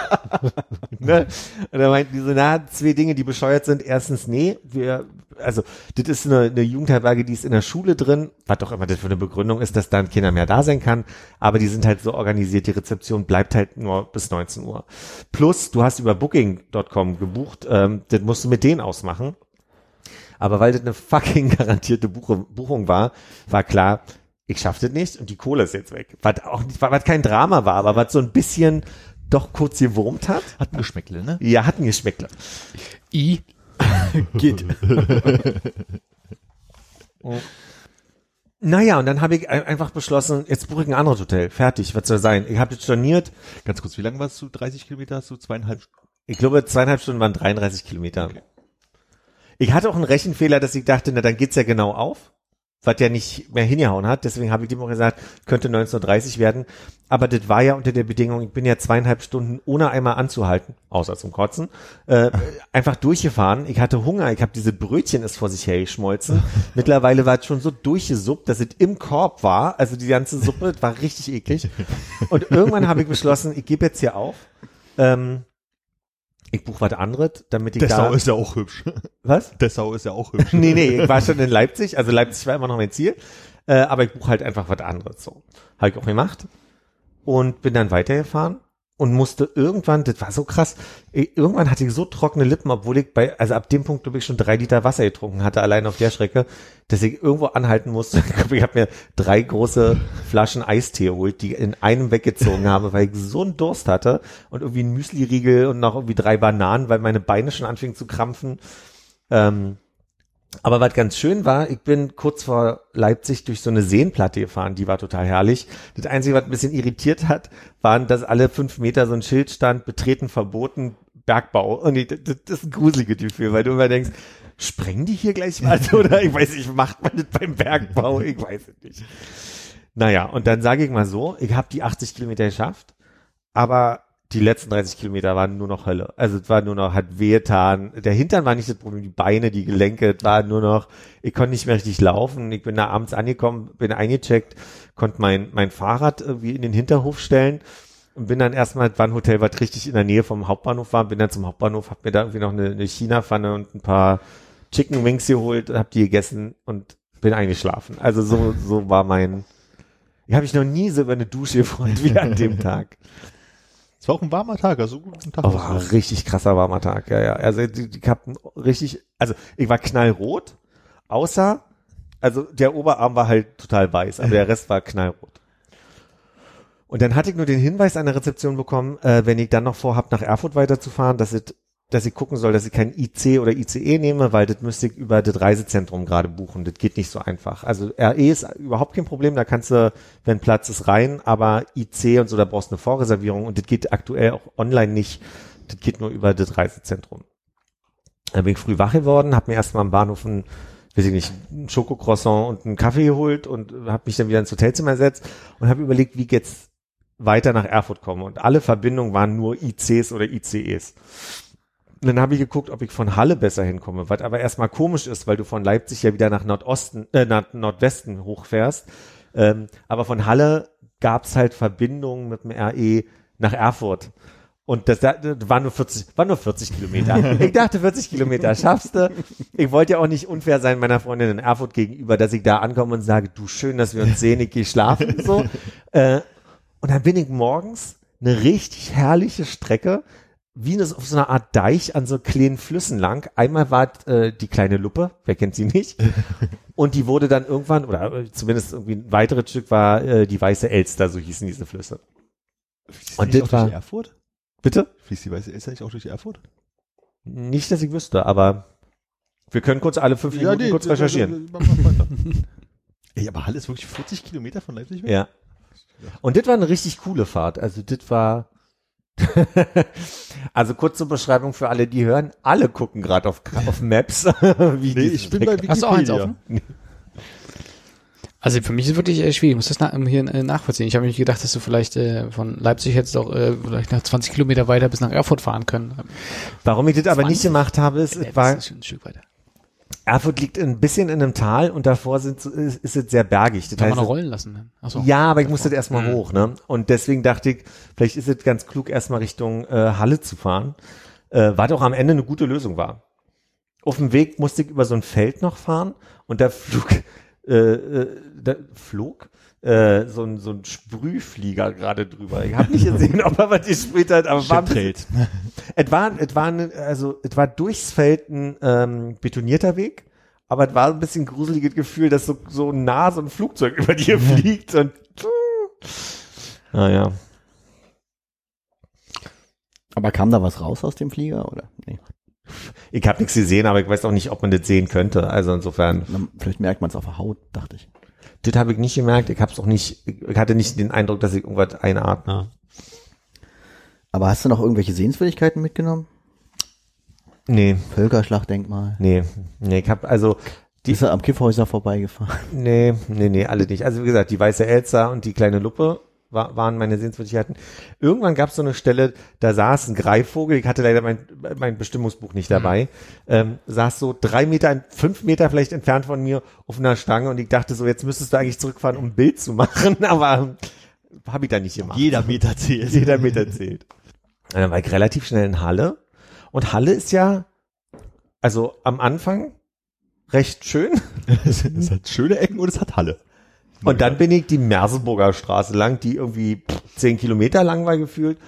ne? Und er meint die so, na, zwei Dinge, die bescheuert sind. Erstens, nee, wir, also, das ist eine, eine Jugendherberge, die ist in der Schule drin, was doch immer das für eine Begründung ist, dass dann keiner mehr da sein kann, aber die sind halt so organisiert, die Rezeption bleibt halt nur bis 19 Uhr. Plus, du hast über Booking.com gebucht, ähm, das musst du mit denen ausmachen. Aber weil das eine fucking garantierte Buche, Buchung war, war klar, ich schaff das nicht und die Kohle ist jetzt weg. Was auch nicht, was kein Drama war, aber was so ein bisschen doch kurz gewurmt hat. Hat ein Geschmäckle, ne? Ja, hat ein Geschmäckle. I. (laughs) Geht. (laughs) Naja, und dann habe ich ein- einfach beschlossen, jetzt buche ich ein anderes Hotel. Fertig, was soll sein? Ich habe das storniert. Ganz kurz, wie lange warst du? 30 Kilometer? Hast du zweieinhalb? Ich glaube, zweieinhalb Stunden waren 33 Kilometer. Ich hatte auch einen Rechenfehler, dass ich dachte, na, dann geht's ja genau auf. Was ja nicht mehr hingehauen hat. Deswegen habe ich dem auch gesagt, könnte 19.30 werden. Aber das war ja unter der Bedingung, ich bin ja zweieinhalb Stunden ohne einmal anzuhalten, außer zum Kotzen, äh, einfach durchgefahren. Ich hatte Hunger, ich habe diese Brötchen ist vor sich hergeschmolzen. (laughs) Mittlerweile war es schon so durchgesuppt, dass es im Korb war. Also die ganze Suppe, das war richtig eklig. Und irgendwann habe ich beschlossen, ich gebe jetzt hier auf. Ähm, ich buche was anderes, damit ich Dessau da... ist ja auch hübsch. Was? Dessau ist ja auch hübsch. (laughs) nee, nee, ich war schon in Leipzig, also Leipzig war immer noch mein Ziel, äh, aber ich buche halt einfach was anderes so. Habe ich auch gemacht und bin dann weitergefahren und musste irgendwann, das war so krass, irgendwann hatte ich so trockene Lippen, obwohl ich bei, also ab dem Punkt, glaube ich, schon drei Liter Wasser getrunken hatte, allein auf der Strecke, dass ich irgendwo anhalten musste. (laughs) Ich glaube, ich habe mir drei große Flaschen Eistee geholt, die in einem weggezogen habe, weil ich so einen Durst hatte und irgendwie ein Müsli-Riegel und noch irgendwie drei Bananen, weil meine Beine schon anfingen zu krampfen. Ähm, aber was ganz schön war, ich bin kurz vor Leipzig durch so eine Seenplatte gefahren, die war total herrlich. Das Einzige, was ein bisschen irritiert hat, waren, dass alle fünf Meter so ein Schild stand, betreten verboten, Bergbau. Und ich, das, das ist ein gruseliges Gefühl, weil du immer denkst, sprengen die hier gleich was (laughs) oder ich weiß nicht, macht man das beim Bergbau? Ich weiß es nicht. Naja, und dann sage ich mal so, ich habe die 80 Kilometer geschafft, aber die letzten 30 Kilometer waren nur noch Hölle. Also es war nur noch, hat wehgetan. Der Hintern war nicht das Problem, die Beine, die Gelenke, es war nur noch, ich konnte nicht mehr richtig laufen. Ich bin da abends angekommen, bin eingecheckt, konnte mein, mein Fahrrad irgendwie in den Hinterhof stellen und bin dann erstmal, war ein Hotel, was richtig in der Nähe vom Hauptbahnhof war, bin dann zum Hauptbahnhof, hab mir da irgendwie noch eine, eine China-Pfanne und ein paar Chicken Wings geholt, hab die gegessen und bin eingeschlafen. Also so, so war mein, ich habe mich noch nie so über eine Dusche gefreut wie an dem (laughs) Tag. Es war auch ein warmer Tag, also gut ein Tag. Oh, war ein richtig krasser warmer Tag, ja, ja. Also die, die hatten richtig, also ich war knallrot, außer, also der Oberarm war halt total weiß, aber der Rest war knallrot. Und dann hatte ich nur den Hinweis an der Rezeption bekommen, äh, wenn ich dann noch vorhab, nach Erfurt weiterzufahren, dass es dass ich gucken soll, dass ich kein IC oder ICE nehme, weil das müsste ich über das Reisezentrum gerade buchen. Das geht nicht so einfach. Also RE ist überhaupt kein Problem, da kannst du, wenn Platz ist, rein, aber IC und so, da brauchst du eine Vorreservierung und das geht aktuell auch online nicht. Das geht nur über das Reisezentrum. Dann bin ich früh wach geworden, habe mir erstmal am Bahnhof ein, weiß ich nicht, ein Schokocroissant und einen Kaffee geholt und habe mich dann wieder ins Hotelzimmer gesetzt und habe überlegt, wie ich jetzt weiter nach Erfurt komme. Und alle Verbindungen waren nur ICs oder ICEs. Und dann habe ich geguckt, ob ich von Halle besser hinkomme, was aber erstmal komisch ist, weil du von Leipzig ja wieder nach Nordosten, äh, nach Nordwesten hochfährst. Ähm, aber von Halle gab's halt Verbindungen mit dem RE nach Erfurt. Und das, das war nur 40, war nur 40 Kilometer. (laughs) Ich dachte, 40 Kilometer schaffst du. Ich wollte ja auch nicht unfair sein meiner Freundin in Erfurt gegenüber, dass ich da ankomme und sage, du schön, dass wir uns sehen, ich gehe schlafen, so. (laughs) Äh, und dann bin ich morgens eine richtig herrliche Strecke wie auf so einer Art Deich an so kleinen Flüssen lang. Einmal war äh, die kleine Luppe, wer kennt sie nicht? (laughs) Und die wurde dann irgendwann, oder äh, zumindest irgendwie ein weiteres Stück war äh, die Weiße Elster, so hießen diese Flüsse. Und das war, Erfurt? bitte? Fließt die Weiße Elster nicht auch durch Erfurt? Nicht, dass ich wüsste, aber wir können kurz alle fünf Minuten kurz recherchieren. Ey, aber Halle ist wirklich 40 Kilometer von Leipzig weg? Ja. Und das war eine richtig coole Fahrt. Also das war (laughs) also kurz zur Beschreibung für alle, die hören. Alle gucken gerade auf, auf Maps. (laughs) wie Nee, ich bin bei Wikipedia. Hast du auch eins offen? Also für mich ist es wirklich äh, schwierig. Ich muss das na hier äh, nachvollziehen. Ich habe mir gedacht, dass du vielleicht äh, von Leipzig jetzt auch äh, vielleicht nach 20 Kilometer weiter bis nach Erfurt fahren können. Warum ich das aber nicht 20? gemacht habe, ist, Äh, es war, ein Stück weiter. Erfurt liegt ein bisschen in einem Tal und davor sind, so- ist, ist es sehr bergig. Das Kann man noch rollen lassen. Dann. Achso. Ja, aber ich musste das erstmal Mhm. hoch, ne? Und deswegen dachte ich, vielleicht ist es ganz klug, erstmal Richtung äh, Halle zu fahren. Äh, was auch am Ende eine gute Lösung war. Auf dem Weg musste ich über so ein Feld noch fahren und da flog, äh, äh, da flog äh, so, ein, so ein Sprühflieger gerade drüber. Ich habe nicht gesehen, (laughs) ob er was gesprüht hat, aber war (laughs) es war, es war, also, es war durchs Feld ein ähm, betonierter Weg, aber es war ein bisschen gruseliges Gefühl, dass so, so nah so ein Flugzeug (laughs) über dir fliegt und, naja. Aber kam da was raus aus dem Flieger oder? Nee. Ich habe nichts gesehen, aber ich weiß auch nicht, ob man das sehen könnte. Also insofern, Vielleicht merkt man es auf der Haut, dachte ich. Das habe ich nicht gemerkt. Ich habe es auch nicht, ich hatte nicht den Eindruck, dass ich irgendwas einatme. Aber hast du noch irgendwelche Sehenswürdigkeiten mitgenommen? Nee, Völkerschlachtdenkmal. nee, nee, ich habe also Die ist er am Kiffhäuser vorbeigefahren. Nee, nee, nee, alle nicht. Also wie gesagt, die weiße Elsa und die kleine Luppe war, waren meine Sehenswürdigkeiten. Irgendwann gab es so eine Stelle, da saß ein Greifvogel, ich hatte leider mein, mein Bestimmungsbuch nicht dabei, ähm, saß so drei Meter, fünf Meter vielleicht entfernt von mir auf einer Stange und ich dachte so, jetzt müsstest du eigentlich zurückfahren, um ein Bild zu machen, (laughs) aber habe ich da nicht gemacht. Jeder Meter zählt. Jeder Meter zählt. Und dann war ich relativ schnell in Halle Und Halle ist ja, also am Anfang recht schön. es, (laughs) es hat schöne Ecken und es hat Halle. Und dann bin ich die Merseburger Straße lang, die irgendwie zehn Kilometer lang war gefühlt,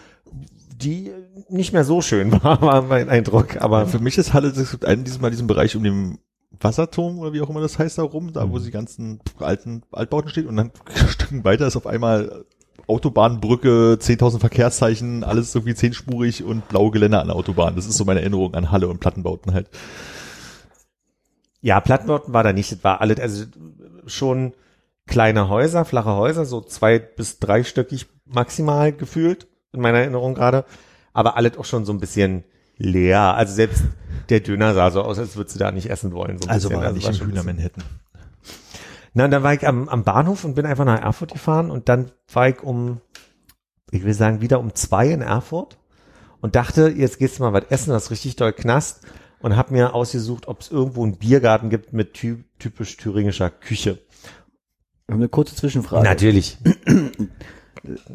die nicht mehr so schön (laughs) war, war mein Eindruck. Aber Für mich ist Halle, es gibt einen dieses Mal diesen Bereich um den Wasserturm oder wie auch immer das heißt da rum, da wo die ganzen alten Altbauten stehen und dann (laughs) Stücken weiter ist auf einmal Autobahnbrücke, 10.000 Verkehrszeichen, alles irgendwie zehnspurig und blaue Geländer an der Autobahn. Das ist so meine Erinnerung an Halle und Plattenbauten halt. ja, Plattenbauten war da nicht, das war alles, also schon kleine Häuser, flache Häuser, so zwei bis dreistöckig maximal gefühlt, in meiner Erinnerung gerade, aber alles auch schon so ein bisschen leer. Also selbst der Döner sah so aus, als würdest du da nicht essen wollen. So Also bisschen. war er nicht war in bisschen- Manhattan. Na, und dann war ich am, am Bahnhof und bin einfach nach Erfurt gefahren und dann war ich um, ich will sagen, wieder um zwei in Erfurt und dachte, jetzt gehst du mal was essen, das ist richtig doll knast und habe mir ausgesucht, ob es irgendwo einen Biergarten gibt mit ty typisch thüringischer Küche. Wir haben eine kurze Zwischenfrage. Natürlich. (clears throat)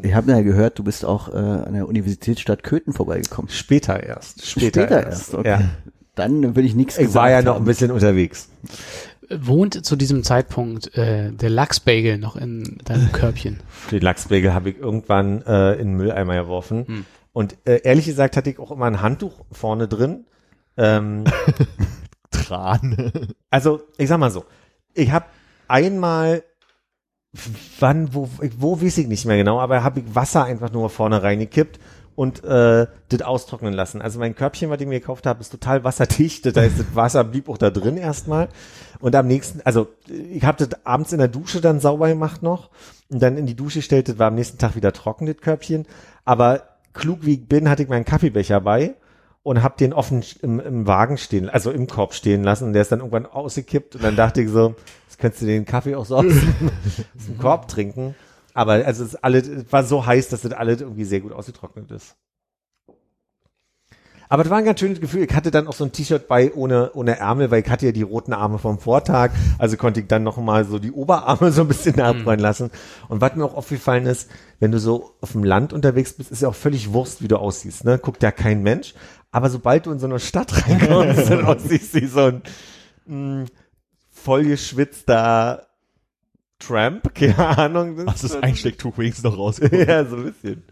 Ich habe ja gehört, du bist auch äh, an der Universitätsstadt Köthen vorbeigekommen. Später erst. Später, Später erst. okay. Ja. Dann will ich nichts Ich war ja noch ein bisschen unterwegs. Wohnt zu diesem Zeitpunkt äh, der Lachsbagel noch in deinem Körbchen? Den Lachsbagel habe ich irgendwann äh, in den Mülleimer geworfen. Hm. Und äh, ehrlich gesagt hatte ich auch immer ein Handtuch vorne drin. Ähm, (laughs) Tran. Also, ich sag mal so, ich habe einmal, wann, wo, wo weiß ich nicht mehr genau, aber habe ich Wasser einfach nur vorne reingekippt und äh, das austrocknen lassen. Also mein Körbchen, was ich mir gekauft habe, ist total wasserdicht. Das heißt, das Wasser blieb auch da drin erstmal. Und am nächsten, also ich habe das abends in der Dusche dann sauber gemacht noch und dann in die Dusche stellt, das war am nächsten Tag wieder trocken, das Körbchen. Aber klug wie ich bin, hatte ich meinen Kaffeebecher bei und habe den offen im, im Wagen stehen, also im Korb stehen lassen und der ist dann irgendwann ausgekippt und dann dachte ich so, jetzt könntest du den Kaffee auch so (laughs) aus, dem- Korb trinken. Aber also es ist alles, es war so heiß, dass das alles irgendwie sehr gut ausgetrocknet ist. Aber das war ein ganz schönes Gefühl. Ich hatte dann auch so ein T-Shirt bei ohne, ohne Ärmel, weil ich hatte ja die roten Arme vom Vortag. Also konnte ich dann noch mal so die Oberarme (laughs) so ein bisschen nachbrennen lassen. Und was mir auch aufgefallen ist, wenn du so auf dem Land unterwegs bist, ist ja auch völlig Wurst, wie du aussiehst. Ne? Guckt ja kein Mensch. Aber sobald du in so eine Stadt (laughs) reinkommst, dann aussiehst wie so ein mh, vollgeschwitzter Tramp, (laughs) keine Ahnung. Hast das Einstecktuch wenigstens noch raus? (laughs) ja, so ein bisschen.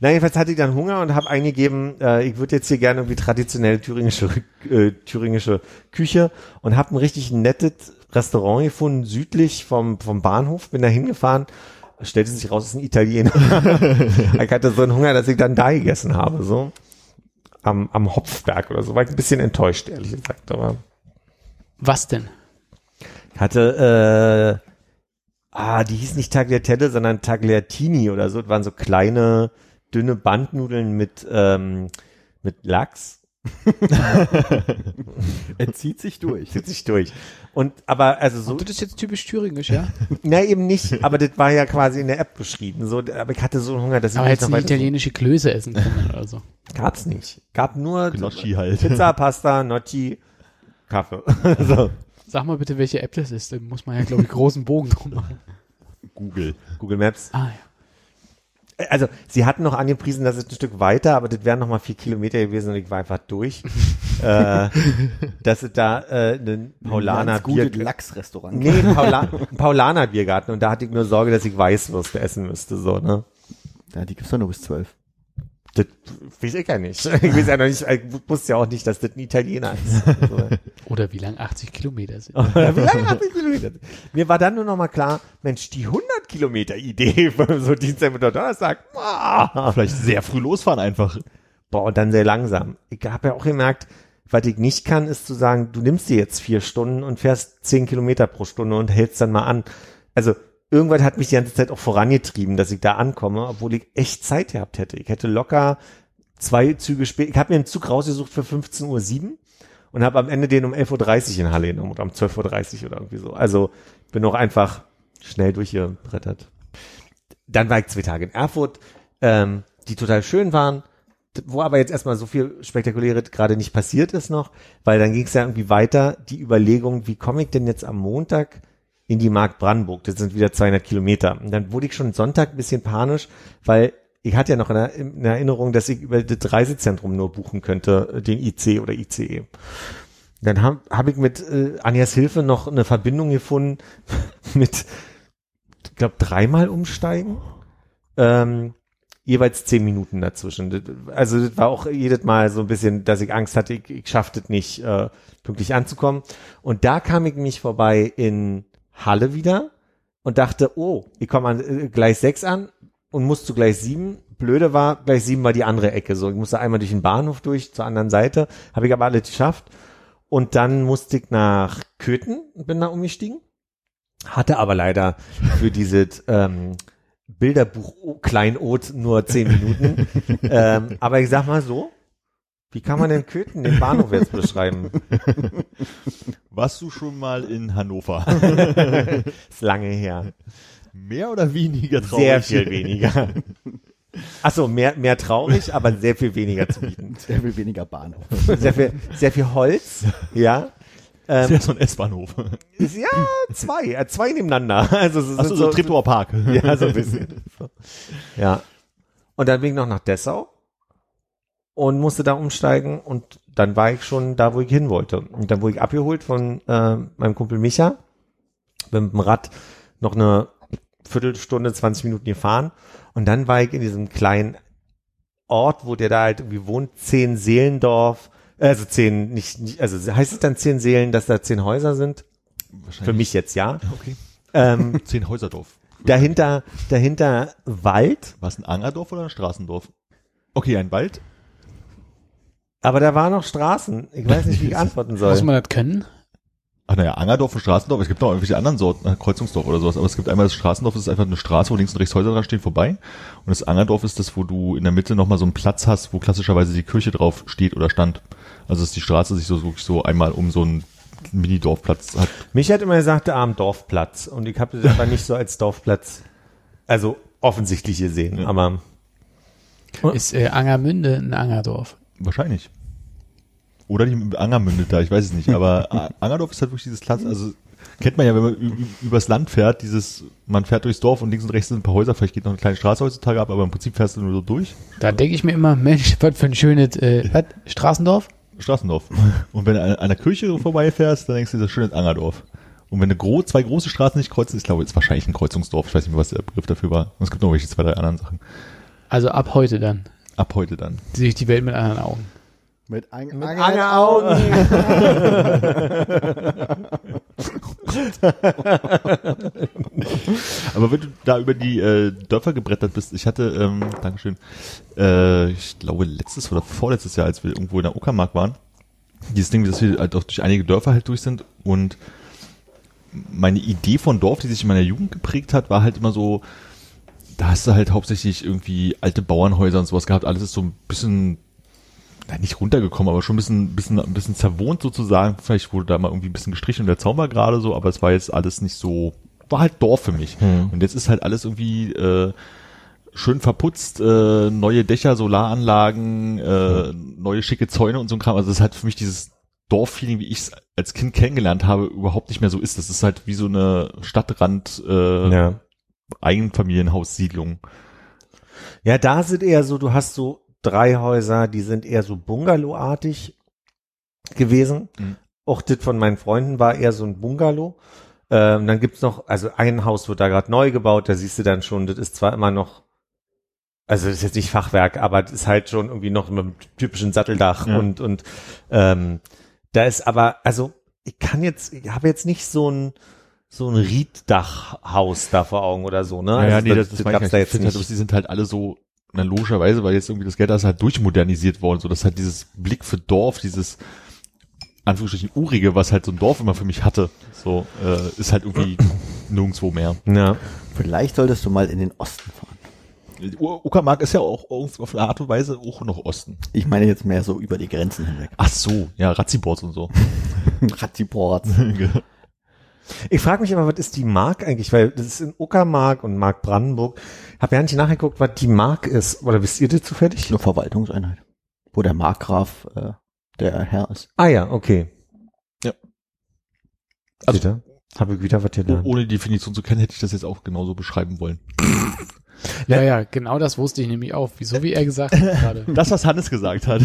Na, jedenfalls hatte ich dann Hunger und habe eingegeben, äh, ich würde jetzt hier gerne irgendwie traditionelle thüringische, äh, thüringische Küche und habe ein richtig nettes Restaurant gefunden, südlich vom, vom Bahnhof, bin da hingefahren, stellte sich raus, es ist ein Italiener. (laughs) ich hatte so einen Hunger, dass ich dann da gegessen habe, so. Am, am Hopfberg oder so, war ich ein bisschen enttäuscht, ehrlich gesagt, aber Was denn? ich hatte, äh, ah, die hieß nicht Tagliatelle, sondern Tagliatini oder so. Das waren so kleine, dünne Bandnudeln mit, ähm, mit Lachs. (laughs) Er zieht sich durch. Zieht sich durch. Und, aber, also so, Und das ist jetzt typisch thüringisch, ja? (laughs) na eben nicht, aber das war ja quasi in der App beschrieben, so, aber ich hatte so einen Hunger, dass ich Aber nicht jetzt noch eine italienische Klöße essen können oder so. Gab's nicht. Gab nur Gnocchi halt. Pizza, Pasta, Gnocchi, Kaffee. (laughs) so. Sag mal bitte, welche App das ist. Da muss man ja, glaube ich, großen Bogen drum machen. Google. Google Maps. Ah, ja. Also, sie hatten noch angepriesen, dass es ein Stück weiter, aber das wären noch mal vier Kilometer gewesen und ich war einfach durch. (laughs) äh, dass es da äh, einen Paulaner Ganz gute Bier, Lachsrestaurant. nee, ein Paula, (laughs) ein Paulaner Biergarten und da hatte ich nur Sorge, dass ich Weißwürste essen müsste, so, ne? Ja, die gibt's doch nur bis zwölf. Das weiß ich ja nicht. (laughs) Ich weiß ja noch nicht, ich wusste ja auch nicht, dass das ein Italiener ist. (laughs) Oder wie lang 80 Kilometer sind. (laughs) Ja, wie lange hat die Kilometer? Mir war dann nur noch mal klar, Mensch, die 100 Kilometer Idee von so Dienstag mit Donnerstag, ah, Vielleicht sehr früh losfahren einfach. boah, und dann sehr langsam. Ich habe ja auch gemerkt, was ich nicht kann, ist zu sagen, du nimmst dir jetzt vier Stunden und fährst zehn Kilometer pro Stunde und hältst dann mal an. Also irgendwas hat mich die ganze Zeit auch vorangetrieben, dass ich da ankomme, obwohl ich echt Zeit gehabt hätte. Ich hätte locker zwei Züge spät. Ich habe mir einen Zug rausgesucht für 15.07 Uhr und habe am Ende den um 11.30 Uhr in Halle genommen oder um 12.30 Uhr oder irgendwie so. Also bin auch einfach schnell durchgebrettert. Dann war ich zwei Tage in Erfurt, ähm, die total schön waren, wo aber jetzt erstmal so viel Spektakuläres gerade nicht passiert ist noch, weil dann ging es ja irgendwie weiter, die Überlegung, wie komme ich denn jetzt am Montag in die Mark Brandenburg? Das sind wieder 200 Kilometer. Und dann wurde ich schon Sonntag ein bisschen panisch, weil ich hatte ja noch in, Erinnerung, dass ich über das Reisezentrum nur buchen könnte, den IC oder ICE. Dann habe hab ich mit äh, Anjas Hilfe noch eine Verbindung gefunden (laughs) mit, ich glaube, dreimal umsteigen. Ähm, jeweils zehn Minuten dazwischen. Also das war auch jedes Mal so ein bisschen, dass ich Angst hatte, ich, ich schaffte es nicht, äh, pünktlich anzukommen. Und da kam ich mich vorbei in Halle wieder und dachte, oh, ich komme an äh, gleich sechs an und muss zu gleich sieben. Blöde war, gleich sieben war die andere Ecke. So, ich musste einmal durch den Bahnhof durch, zur anderen Seite. Habe ich aber alles geschafft. Und dann musste ich nach Köthen und bin da umgestiegen. Hatte aber leider für (laughs) dieses ähm, Bilderbuch O- Kleinod nur zehn Minuten. (laughs) ähm, aber ich sag mal so, wie kann man denn Köthen, den Bahnhof jetzt beschreiben? (laughs) Warst du schon mal in Hannover? (laughs) Ist lange her. Mehr oder weniger traurig? Sehr viel weniger. Achso, mehr, mehr traurig, aber sehr viel weniger zu bieten. (laughs) Sehr viel weniger Bahnhof. Sehr viel, sehr viel Holz, ja. Ähm, Sehr so ein S-Bahnhof. ist, ja, zwei, äh, zwei nebeneinander. (laughs) Also, es sind Achso, so, Treptower Park. Ja, so ein bisschen. So. Ja. Und dann bin ich noch nach Dessau und musste da umsteigen und dann war ich schon da, wo ich hin wollte. Und dann wurde ich abgeholt von äh, meinem Kumpel Micha, bin mit dem Rad noch eine Viertelstunde, 20 Minuten gefahren und dann war ich in diesem kleinen Ort, wo der da halt irgendwie wohnt, zehn Seelendorf, also zehn, nicht, nicht also heißt es dann zehn Seelen, dass da zehn Häuser sind? Für mich jetzt ja. Okay. Ähm, (laughs) Zehn Häuserdorf. dahinter, dahinter Wald, War es ein Angerdorf oder ein Straßendorf? Okay, ein Wald. Aber da waren noch Straßen. Ich weiß nicht, wie ich (laughs) antworten soll. Muss man das können? Ach naja, Angerdorf und Straßendorf. Es gibt noch irgendwelche anderen Sorten, äh, Kreuzungsdorf oder sowas. Aber es gibt einmal das Straßendorf, das ist einfach eine Straße, wo links und rechts Häuser dran stehen, vorbei. Und das Angerdorf ist das, wo du in der Mitte nochmal so einen Platz hast, wo klassischerweise die Kirche drauf steht oder stand. Also dass die Straße sich so wirklich so einmal um so einen Mini-Dorfplatz hat. Mich hat immer gesagt, der Arm Dorfplatz. Und ich habe das aber nicht so als Dorfplatz, also offensichtlich gesehen. Ja. Aber Ist äh, Angermünde ein Angerdorf? Wahrscheinlich. Oder die Anger mündet da, ich weiß es nicht. (laughs) Aber Angerdorf ist halt wirklich dieses Platz, also kennt man ja, wenn man übers Land fährt, dieses, man fährt durchs Dorf und links und rechts sind ein paar Häuser, vielleicht geht noch eine kleine Straße heutzutage ab, aber im Prinzip fährst du nur so durch. Da denke ich mir immer, Mensch, (laughs) was für ein schönes, äh, (laughs) was? Straßendorf? Straßendorf. Und wenn du an einer Kirche vorbeifährst, dann denkst du, das ist schönes Angerdorf. Und wenn du gro zwei große Straßen nicht kreuzen, ich glaube, ist wahrscheinlich ein Kreuzungsdorf. Ich weiß nicht mehr, was der Begriff dafür war. Und es gibt noch welche zwei, drei anderen Sachen. Also ab heute dann. Ab heute dann. Sehe ich die Welt mit anderen Augen. Mit, Ang mit Angeraugen. (laughs) Aber wenn du da über die äh, Dörfer gebrettert bist, ich hatte, ähm, Dankeschön, äh, ich glaube letztes oder vorletztes Jahr, als wir irgendwo in der Uckermark waren, dieses Ding, dass wir halt auch durch einige Dörfer halt durch sind und meine Idee von Dorf, die sich in meiner Jugend geprägt hat, war halt immer so, da hast du halt hauptsächlich irgendwie alte Bauernhäuser und sowas gehabt, alles ist so ein bisschen na, nicht runtergekommen, aber schon ein bisschen, bisschen, ein bisschen zerwohnt sozusagen. Vielleicht wurde da mal irgendwie ein bisschen gestrichen und der Zaun war gerade so, aber es war jetzt alles nicht so, war halt Dorf für mich. Und jetzt ist halt alles irgendwie äh, schön verputzt, äh, neue Dächer, Solaranlagen, äh, neue schicke Zäune und so ein Kram. Also das ist halt für mich dieses Dorffeeling, wie ich es als Kind kennengelernt habe, überhaupt nicht mehr so ist. Das ist halt wie so eine Stadtrand äh, Ja. Eigenfamilienhaussiedlung. Ja, da sind eher so, du hast so drei Häuser, die sind eher so Bungalow-artig gewesen. Mhm. Auch das von meinen Freunden war eher so ein Bungalow. Ähm, dann gibt's noch, also ein Haus wird da gerade neu gebaut, da siehst du dann schon, das ist zwar immer noch, also das ist jetzt nicht Fachwerk, aber das ist halt schon irgendwie noch mit einem typischen Satteldach Ja. und, und ähm, da ist aber, also ich kann jetzt, ich habe jetzt nicht so ein so ein Rieddachhaus da vor Augen oder so, ne? Ja, ja, Also nee, das, das, gab's meine ich da nicht. jetzt Ich finde halt, nicht. die sind halt alle so, na, logischerweise, weil jetzt irgendwie das Geld da ist halt durchmodernisiert worden, so dass halt dieses Blick für Dorf, dieses Anführungsstrichen urige, was halt so ein Dorf immer für mich hatte, so, äh, ist halt irgendwie (clears throat) nirgendwo mehr. Ja. Vielleicht solltest du mal in den Osten fahren. Uckermark ist ja auch auf eine Art und Weise auch noch Osten. Ich meine jetzt mehr so über die Grenzen hinweg. Ach so, ja, Ratzibord und so. (laughs) Ratziport. (laughs) Ich frage mich aber, was ist die Mark eigentlich? Weil das ist in Uckermark und Mark Brandenburg. Hab ja nicht nachgeguckt, was die Mark ist. Oder wisst ihr das zufällig? Eine Verwaltungseinheit. Wo der Markgraf äh, der Herr ist. Ah ja, okay. Ja. Also, habe ich wieder was gelernt. Ohne die Definition zu kennen, hätte ich das jetzt auch genauso beschreiben wollen. Ja, ja, genau das wusste ich nämlich auch. Wieso, wie er gesagt hat (laughs) gerade. Das, was Hannes gesagt hat.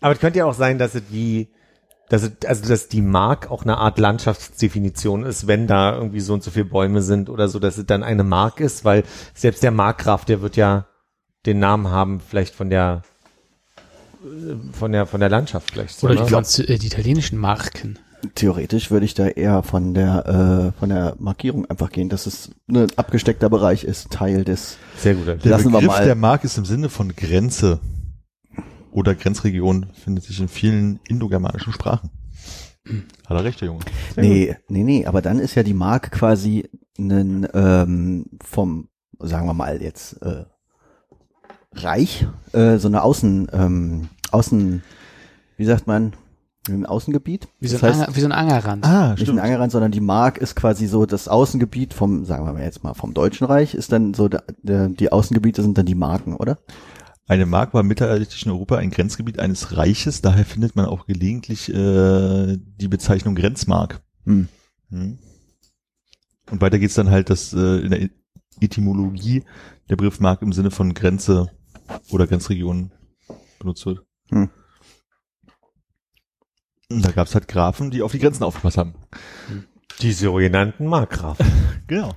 Aber es könnte ja auch sein, dass es wie, dass also dass die Mark auch eine Art Landschaftsdefinition ist, wenn da irgendwie so und so viele Bäume sind oder so, dass es dann eine Mark ist, weil selbst der Markgraf, der wird ja den Namen haben, vielleicht von der äh, von der von der Landschaft vielleicht. Oder die, ne? Franzö äh, die italienischen Marken. Theoretisch würde ich da eher von der äh, von der Markierung einfach gehen, dass es ein abgesteckter Bereich ist, Teil des. Sehr gut. Der Lassen wir Begriff mal. der Mark ist im Sinne von Grenze oder Grenzregion findet sich in vielen indogermanischen Sprachen. Hat er recht, der Junge. Nee, nee, nee, aber dann ist ja die Mark quasi ein ähm, vom, sagen wir mal jetzt äh, Reich, äh, so eine Außen, ähm, Außen, wie sagt man, ein Außengebiet. Wie so, Das ein heißt, Anger, wie so ein Angerrand. Ah, nicht ein Angerand, sondern die Mark ist quasi so das Außengebiet vom, sagen wir mal jetzt mal vom Deutschen Reich, ist dann so, der, der, die Außengebiete sind dann die Marken, oder? Eine Mark war im mittelalterlichen Europa ein Grenzgebiet eines Reiches, daher findet man auch gelegentlich äh, die Bezeichnung Grenzmark. Hm. Hm. Und weiter geht's dann halt, dass äh, in der Etymologie der Begriff Mark im Sinne von Grenze oder Grenzregion benutzt wird. Hm. Und da gab's halt Grafen, die auf die Grenzen aufgepasst haben. Die sogenannten Markgrafen. (laughs) Genau.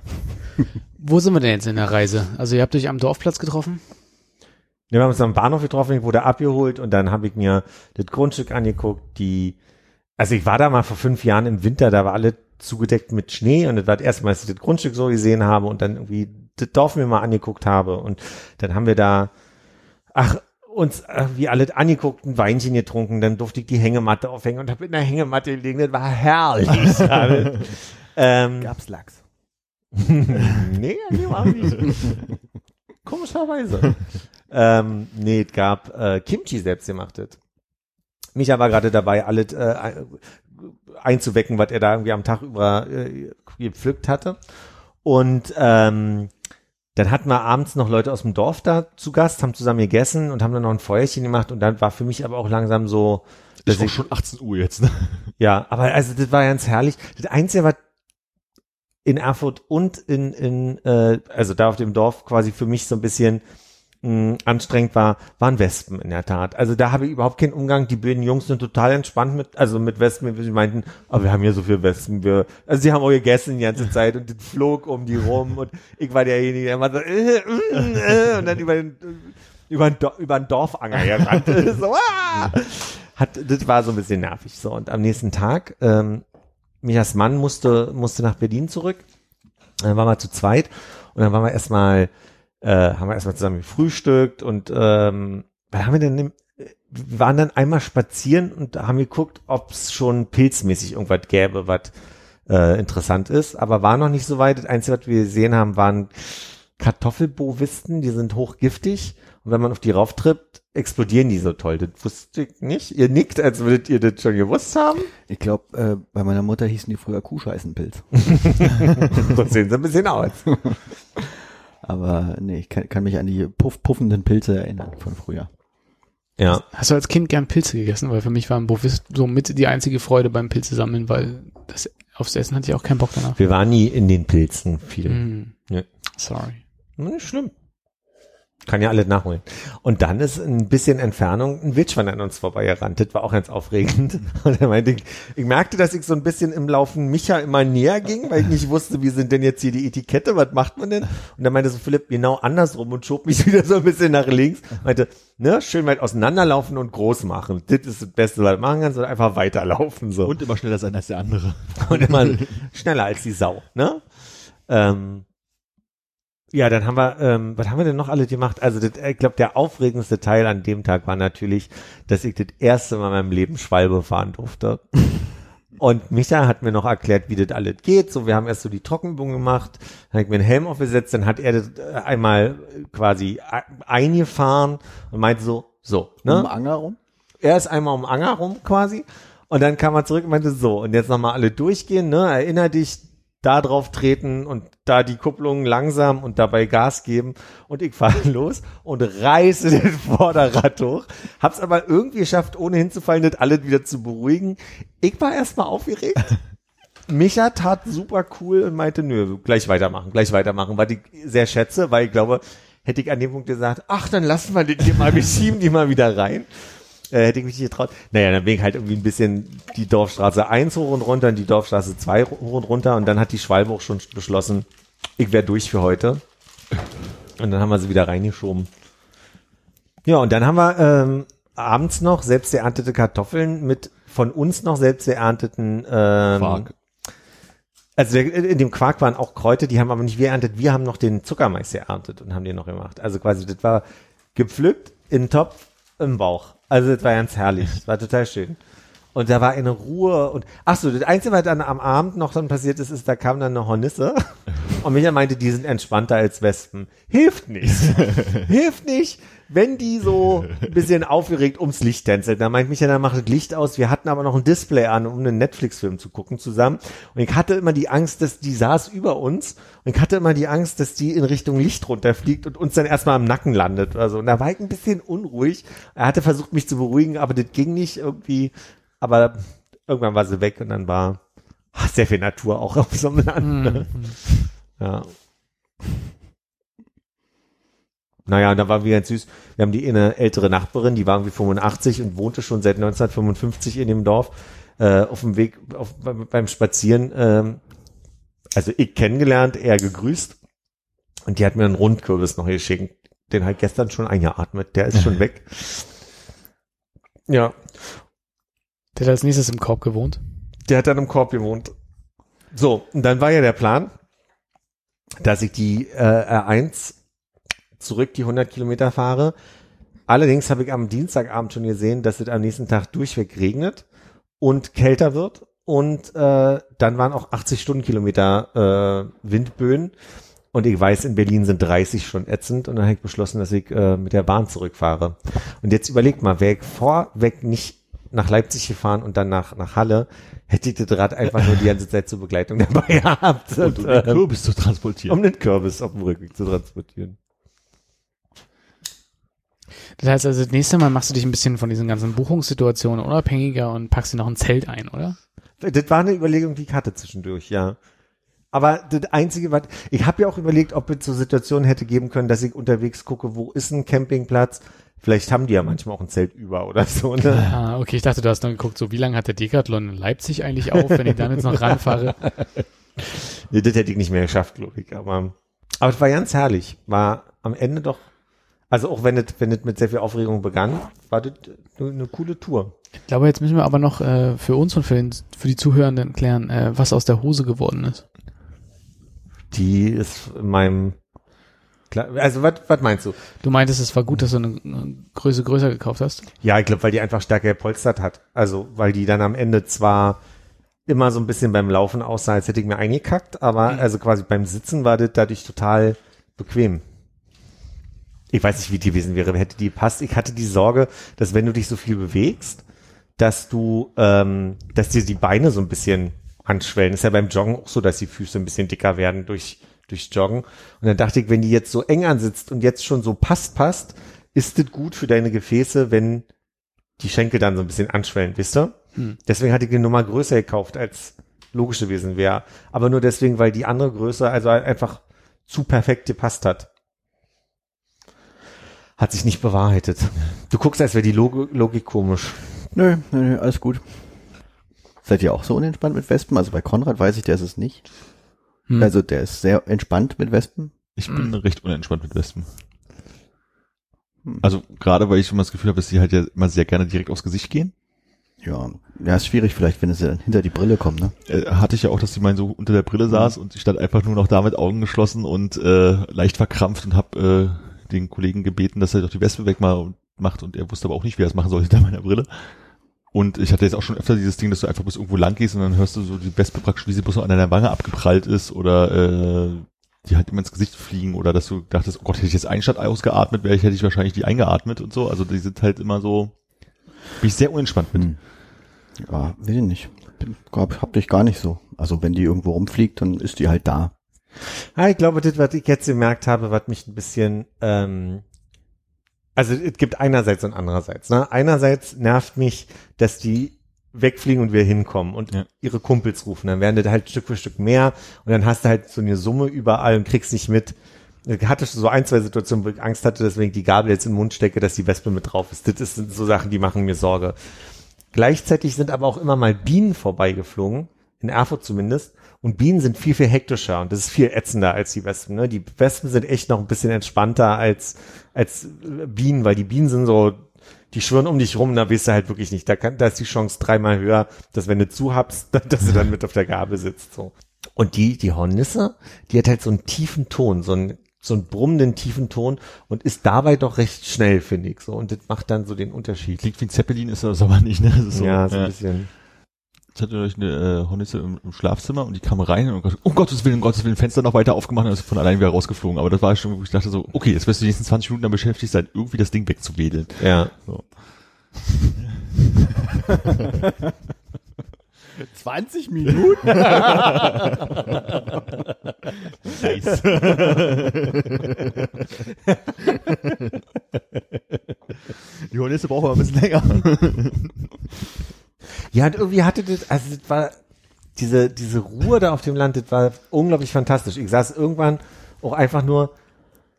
Wo sind wir denn jetzt in der Reise? Also ihr habt euch am Dorfplatz getroffen? Ja, wir haben uns am Bahnhof getroffen, ich wurde abgeholt und dann habe ich mir das Grundstück angeguckt, die, also ich war da mal vor fünf Jahren im Winter, da war alle zugedeckt mit Schnee und das war das erste Mal, dass ich das Grundstück so gesehen habe und dann irgendwie das Dorf mir mal angeguckt habe und dann haben wir da, ach, uns wie alle angeguckt, ein Weinchen getrunken, dann durfte ich die Hängematte aufhängen und habe in der Hängematte gelegen, das war herrlich. (laughs) alles. ähm, Gab's Lachs. (laughs) nee, nee, war nicht. (laughs) Komischerweise. Ähm, nee, es gab äh, Kimchi selbstgemachtes. Micha war gerade dabei, alles äh, ein- einzuwecken, was er da irgendwie am Tag über äh, gepflückt hatte. Und ähm, dann hatten wir abends noch Leute aus dem Dorf da zu Gast, haben zusammen gegessen und haben dann noch ein Feuerchen gemacht und dann war für mich aber auch langsam so, Das ist auch schon 18 Uhr jetzt. Ne? (laughs) ja, aber also das war ganz herrlich. Das Einzige, was in Erfurt und in, in äh, also da auf dem Dorf quasi für mich so ein bisschen mh, anstrengend war, waren Wespen in der Tat. Also da habe ich überhaupt keinen Umgang. Die beiden Jungs sind total entspannt mit, also mit Wespen. Sie meinten, aber wir haben hier so viele Wespen. Wir, also sie haben auch gegessen die ganze Zeit und das flog um die rum und ich war derjenige, der immer so äh, äh, äh, und dann über den über ein, Do über ein Dorfanger gerannt. (laughs) so, ah! Hat, das war so ein bisschen nervig. So, und am nächsten Tag, ähm, Michas Mann musste, musste nach Berlin zurück. Dann waren wir zu zweit und dann waren wir erstmal, äh, haben wir erstmal zusammen gefrühstückt und ähm, was haben wir denn? Wir waren dann einmal spazieren und haben geguckt, ob es schon pilzmäßig irgendwas gäbe, was äh, interessant ist, aber war noch nicht so weit. Das Einzige, was wir gesehen haben, waren Kartoffelbovisten, die sind hochgiftig und wenn man auf die rauftrippt, explodieren die so toll. Das wusste ich nicht. Ihr nickt, als würdet ihr das schon gewusst haben. Ich glaube, äh, bei meiner Mutter hießen die früher Kuhscheißenpilz. (laughs) so sehen sie ein bisschen aus. (laughs) Aber nee, ich kann, kann mich an die puff, puffenden Pilze erinnern von früher. Ja. Hast du als Kind gern Pilze gegessen? Weil für mich war ein Bovist so mit die einzige Freude beim Pilze sammeln, weil das aufs Essen hatte ich auch keinen Bock danach. Wir waren nie in den Pilzen viel. Hm. Ja. Sorry. Nicht schlimm. Kann ja alles nachholen. Und dann ist ein bisschen Entfernung ein Wildschwein an uns vorbeigerannt. Das war auch ganz aufregend. (laughs) Und er meinte, ich, ich merkte, dass ich so ein bisschen im Laufen Micha immer näher ging, weil ich nicht wusste, wie sind denn jetzt hier die Etikette, was macht man denn? Und dann meinte so Philipp genau andersrum und schob mich (laughs) wieder so ein bisschen nach links. Meinte, ne, schön weit auseinanderlaufen und groß machen. Das ist das Beste, was du machen kannst, und einfach weiterlaufen, so. Und immer schneller sein als der andere. und immer (laughs) schneller als die Sau, ne? Ähm, ja, dann haben wir, ähm, was haben wir denn noch alle gemacht? Also das, ich glaube, der aufregendste Teil an dem Tag war natürlich, dass ich das erste Mal in meinem Leben Schwalbe fahren durfte. (laughs) Und Micha hat mir noch erklärt, wie das alles geht. So, wir haben erst so die Trockenübung gemacht, dann habe ich mir einen Helm aufgesetzt, dann hat er das äh, einmal quasi eingefahren und meinte so, so, ne? Um Anger rum? er ist einmal um Anger rum quasi und dann kam er zurück und meinte so und jetzt nochmal alle durchgehen, ne? Erinner dich, da drauf treten und da die Kupplung langsam und dabei Gas geben und ich fahre (laughs) los und reiße (laughs) den Vorderrad hoch. Hab's aber irgendwie geschafft, ohne hinzufallen, das alles wieder zu beruhigen. Ich war erstmal aufgeregt. (laughs) Micha tat super cool und meinte, nö, gleich weitermachen, gleich weitermachen, weil ich sehr schätze, weil ich glaube, hätte ich an dem Punkt gesagt, ach, dann lassen wir den hier mal, wir schieben die mal wieder rein. Äh, hätte ich mich nicht getraut. Naja, dann bin ich halt irgendwie ein bisschen die Dorfstraße 1 hoch und runter und die Dorfstraße 2 hoch und runter und dann hat die Schwalbe auch schon beschlossen, ich wäre durch für heute. Und dann haben wir sie wieder reingeschoben. Ja, und dann haben wir ähm, abends noch selbst geerntete Kartoffeln mit von uns noch selbst geernteten ähm, Quark. also in dem Quark waren auch Kräuter, die haben aber nicht wir erntet, wir haben noch den Zuckermais geerntet und haben den noch gemacht. Also quasi, das war gepflückt, in den Topf, im Bauch. Also das war ganz herrlich, das war total schön. Und da war eine Ruhe und ach so, das Einzige, was dann am Abend noch dann passiert ist, ist, da kam dann eine Hornisse (laughs) und Micha meinte, die sind entspannter als Wespen. Hilft nicht. (laughs) Hilft nicht, wenn die so ein bisschen aufgeregt ums Licht tänzeln. Da meint Micha, dann macht das Licht aus. Wir hatten aber noch ein Display an, um einen Netflix-Film zu gucken zusammen. Und ich hatte immer die Angst, dass die saß über uns und ich hatte immer die Angst, dass die in Richtung Licht runterfliegt und uns dann erstmal am Nacken landet oder so. Und da war ich ein bisschen unruhig. Er hatte versucht, mich zu beruhigen, aber das ging nicht irgendwie. Aber irgendwann war sie weg und dann war ach, sehr viel Natur auch auf so einem Land. Ne? Ja. Naja, da war wir ganz süß. Wir haben die eine ältere Nachbarin, die war irgendwie 85 und wohnte schon seit 1955 in dem Dorf. Äh, auf dem Weg auf, beim, Spazieren, ähm, also ich kennengelernt, er gegrüßt. Und die hat mir einen Rundkürbis noch geschickt. Den halt gestern schon eingeatmet. Der ist schon (laughs) weg. Ja, Der hat als nächstes im Korb gewohnt. der hat dann im Korb gewohnt. So, und dann war ja der Plan, dass ich die äh, R1 zurück die 100 Kilometer fahre. Allerdings habe ich am Dienstagabend schon gesehen, dass es am nächsten Tag durchweg regnet und kälter wird. Und äh, dann waren auch 80 Stundenkilometer äh, Windböen. Und ich weiß, in Berlin sind 30 schon ätzend. Und dann habe ich beschlossen, dass ich äh, mit der Bahn zurückfahre. Und jetzt überlegt mal, wäre ich vorweg nicht nach Leipzig gefahren und dann nach, nach Halle, hätte ich das Rad einfach nur die ganze Zeit zur Begleitung (laughs) dabei gehabt. Und um den ähm, Kürbis zu transportieren. um den Kürbis auf dem Rückweg zu transportieren. Das heißt also, das nächste Mal machst du dich ein bisschen von diesen ganzen Buchungssituationen unabhängiger und packst dir noch ein Zelt ein, oder? Das war eine Überlegung, die ich hatte zwischendurch, ja. Aber das Einzige, was, ich habe ja auch überlegt, ob es so Situationen hätte geben können, dass ich unterwegs gucke, wo ist ein Campingplatz? Vielleicht haben die ja manchmal auch ein Zelt über oder so. Ne? Ah, okay, ich dachte, du hast dann geguckt, so wie lange hat der Decathlon in Leipzig eigentlich auf, wenn ich dann jetzt noch ranfahre? (laughs) Nee, das hätte ich nicht mehr geschafft, glaube ich. Aber, aber es war ganz herrlich. War am Ende doch, also auch wenn es, wenn es mit sehr viel Aufregung begann, war das eine, eine coole Tour. Ich glaube, jetzt müssen wir aber noch äh, für uns und für, den, für die Zuhörenden klären, äh, was aus der Hose geworden ist. Die ist in meinem, also was, was meinst du? Du meintest, es war gut, dass du eine, eine Größe größer gekauft hast. Ja, ich glaube, weil die einfach stärker gepolstert hat. Also, weil die dann am Ende zwar immer so ein bisschen beim Laufen aussah, als hätte ich mir eingekackt, aber also quasi beim Sitzen war das dadurch total bequem. Ich weiß nicht, wie die gewesen wäre, hätte die gepasst. Ich hatte die Sorge, dass wenn du dich so viel bewegst, dass du, ähm, dass dir die Beine so ein bisschen anschwellen. Ist ja beim Joggen auch so, dass die Füße ein bisschen dicker werden durch, durchs Joggen. Und dann dachte ich, wenn die jetzt so eng ansitzt und jetzt schon so passt, passt, ist das gut für deine Gefäße, wenn die Schenkel dann so ein bisschen anschwellen, wisst ihr? Hm. Deswegen hatte ich die Nummer größer gekauft, als logisch gewesen wäre. Aber nur deswegen, weil die andere Größe also einfach zu perfekt gepasst hat. Hat sich nicht bewahrheitet. Du guckst, als wäre die Log Logik komisch. Nö, nö, nö, alles gut. Seid ihr auch so unentspannt mit Wespen? Also bei Konrad weiß ich, der ist es nicht. Hm. Also der ist sehr entspannt mit Wespen. Ich bin recht unentspannt mit Wespen. Also gerade, weil ich immer das Gefühl habe, dass die halt ja immer sehr gerne direkt aufs Gesicht gehen. Ja, ja, ist schwierig vielleicht, wenn es dann hinter die Brille kommt, ne? Äh, hatte ich ja auch, dass die mal so unter der Brille saß und ich stand einfach nur noch da mit Augen geschlossen und äh, leicht verkrampft und habe äh, den Kollegen gebeten, dass er doch die Wespe wegmacht und er wusste aber auch nicht, wie er es machen soll (laughs) hinter meiner Brille. Und ich hatte jetzt auch schon öfter dieses Ding, dass du einfach bis irgendwo lang gehst und dann hörst du so die Wespe praktisch, wie sie bloß an deiner Wange abgeprallt ist oder äh, die halt immer ins Gesicht fliegen oder dass du dachtest, oh Gott, hätte ich jetzt einen Stadt ausgeatmet, wäre ich, hätte ich wahrscheinlich die eingeatmet und so. Also die sind halt immer so, bin ich sehr unentspannt mit. Hm. Ja, will ich nicht. Bin, glaub, hab dich gar nicht so. Also wenn die irgendwo rumfliegt, dann ist die halt da. Ja, ich glaube, das, was ich jetzt gemerkt habe, was mich ein bisschen, ähm, also es gibt einerseits und andererseits. Ne? Einerseits nervt mich, dass die wegfliegen und wieder hinkommen und Ja. ihre Kumpels rufen. Dann werden das halt Stück für Stück mehr und dann hast du halt so eine Summe überall und kriegst nicht mit. Ich hatte so ein, zwei Situationen, wo ich Angst hatte, ich die Gabel jetzt in den Mund stecke, dass die Wespe mit drauf ist. Das sind so Sachen, die machen mir Sorge. Gleichzeitig sind aber auch immer mal Bienen vorbeigeflogen, in Erfurt zumindest. Und Bienen sind viel, viel hektischer und das ist viel ätzender als die Wespen. Ne? Die Wespen sind echt noch ein bisschen entspannter als, als äh, Bienen, weil die Bienen sind so, die schwirren um dich rum, da weißt du halt wirklich nicht. Da, kann, da ist die Chance dreimal höher, dass wenn du zuhabst, (laughs) dass du dann mit auf der Gabel sitzt. So. Und die, die Hornisse, die hat halt so einen tiefen Ton, so einen, so einen brummenden tiefen Ton und ist dabei doch recht schnell, finde ich. So. Und das macht dann so den Unterschied. Klingt wie ein Zeppelin, ist das aber nicht, ne? So, ja, so ein bisschen. Ich hatte euch eine äh, Hornisse im, im Schlafzimmer und die kam rein und oh Gottes Willen, um Gottes Willen, Fenster noch weiter aufgemacht und ist von allein wieder rausgeflogen. Aber das war schon, wo ich dachte so, okay, jetzt wirst du die nächsten 20 Minuten dann beschäftigt sein, irgendwie das Ding wegzuwedeln. Ja. So. (laughs) 20 Minuten? (laughs) Nice. (laughs) die Hornisse brauchen aber ein bisschen länger. Ja, und irgendwie hatte das, also das war diese, diese Ruhe da auf dem Land, das war unglaublich fantastisch. Ich saß irgendwann auch einfach nur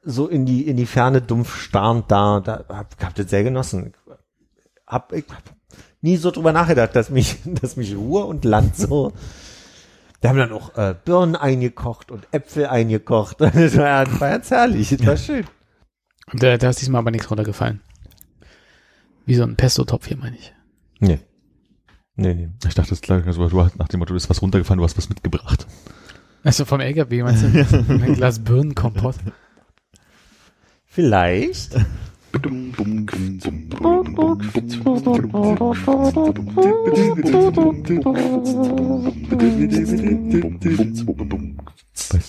so in die, in die Ferne dumpf starrend da, da hab, hab das sehr genossen. Hab, ich hab nie so drüber nachgedacht, dass mich, (laughs) dass mich Ruhe und Land so, da haben dann auch äh, Birnen eingekocht und Äpfel eingekocht. (laughs) Das war, das war ganz herrlich, das war schön. Und da, da ist diesmal aber nichts runtergefallen. Wie so ein Pesto-Topf hier, meine ich. Nee. Nee, nee. Ich dachte, das klang so, du hast nach dem Motto, du bist was runtergefallen, du hast was mitgebracht. Also vom LKW, meinst du? (laughs) Ein Glas Birnenkompott. Vielleicht. Weißt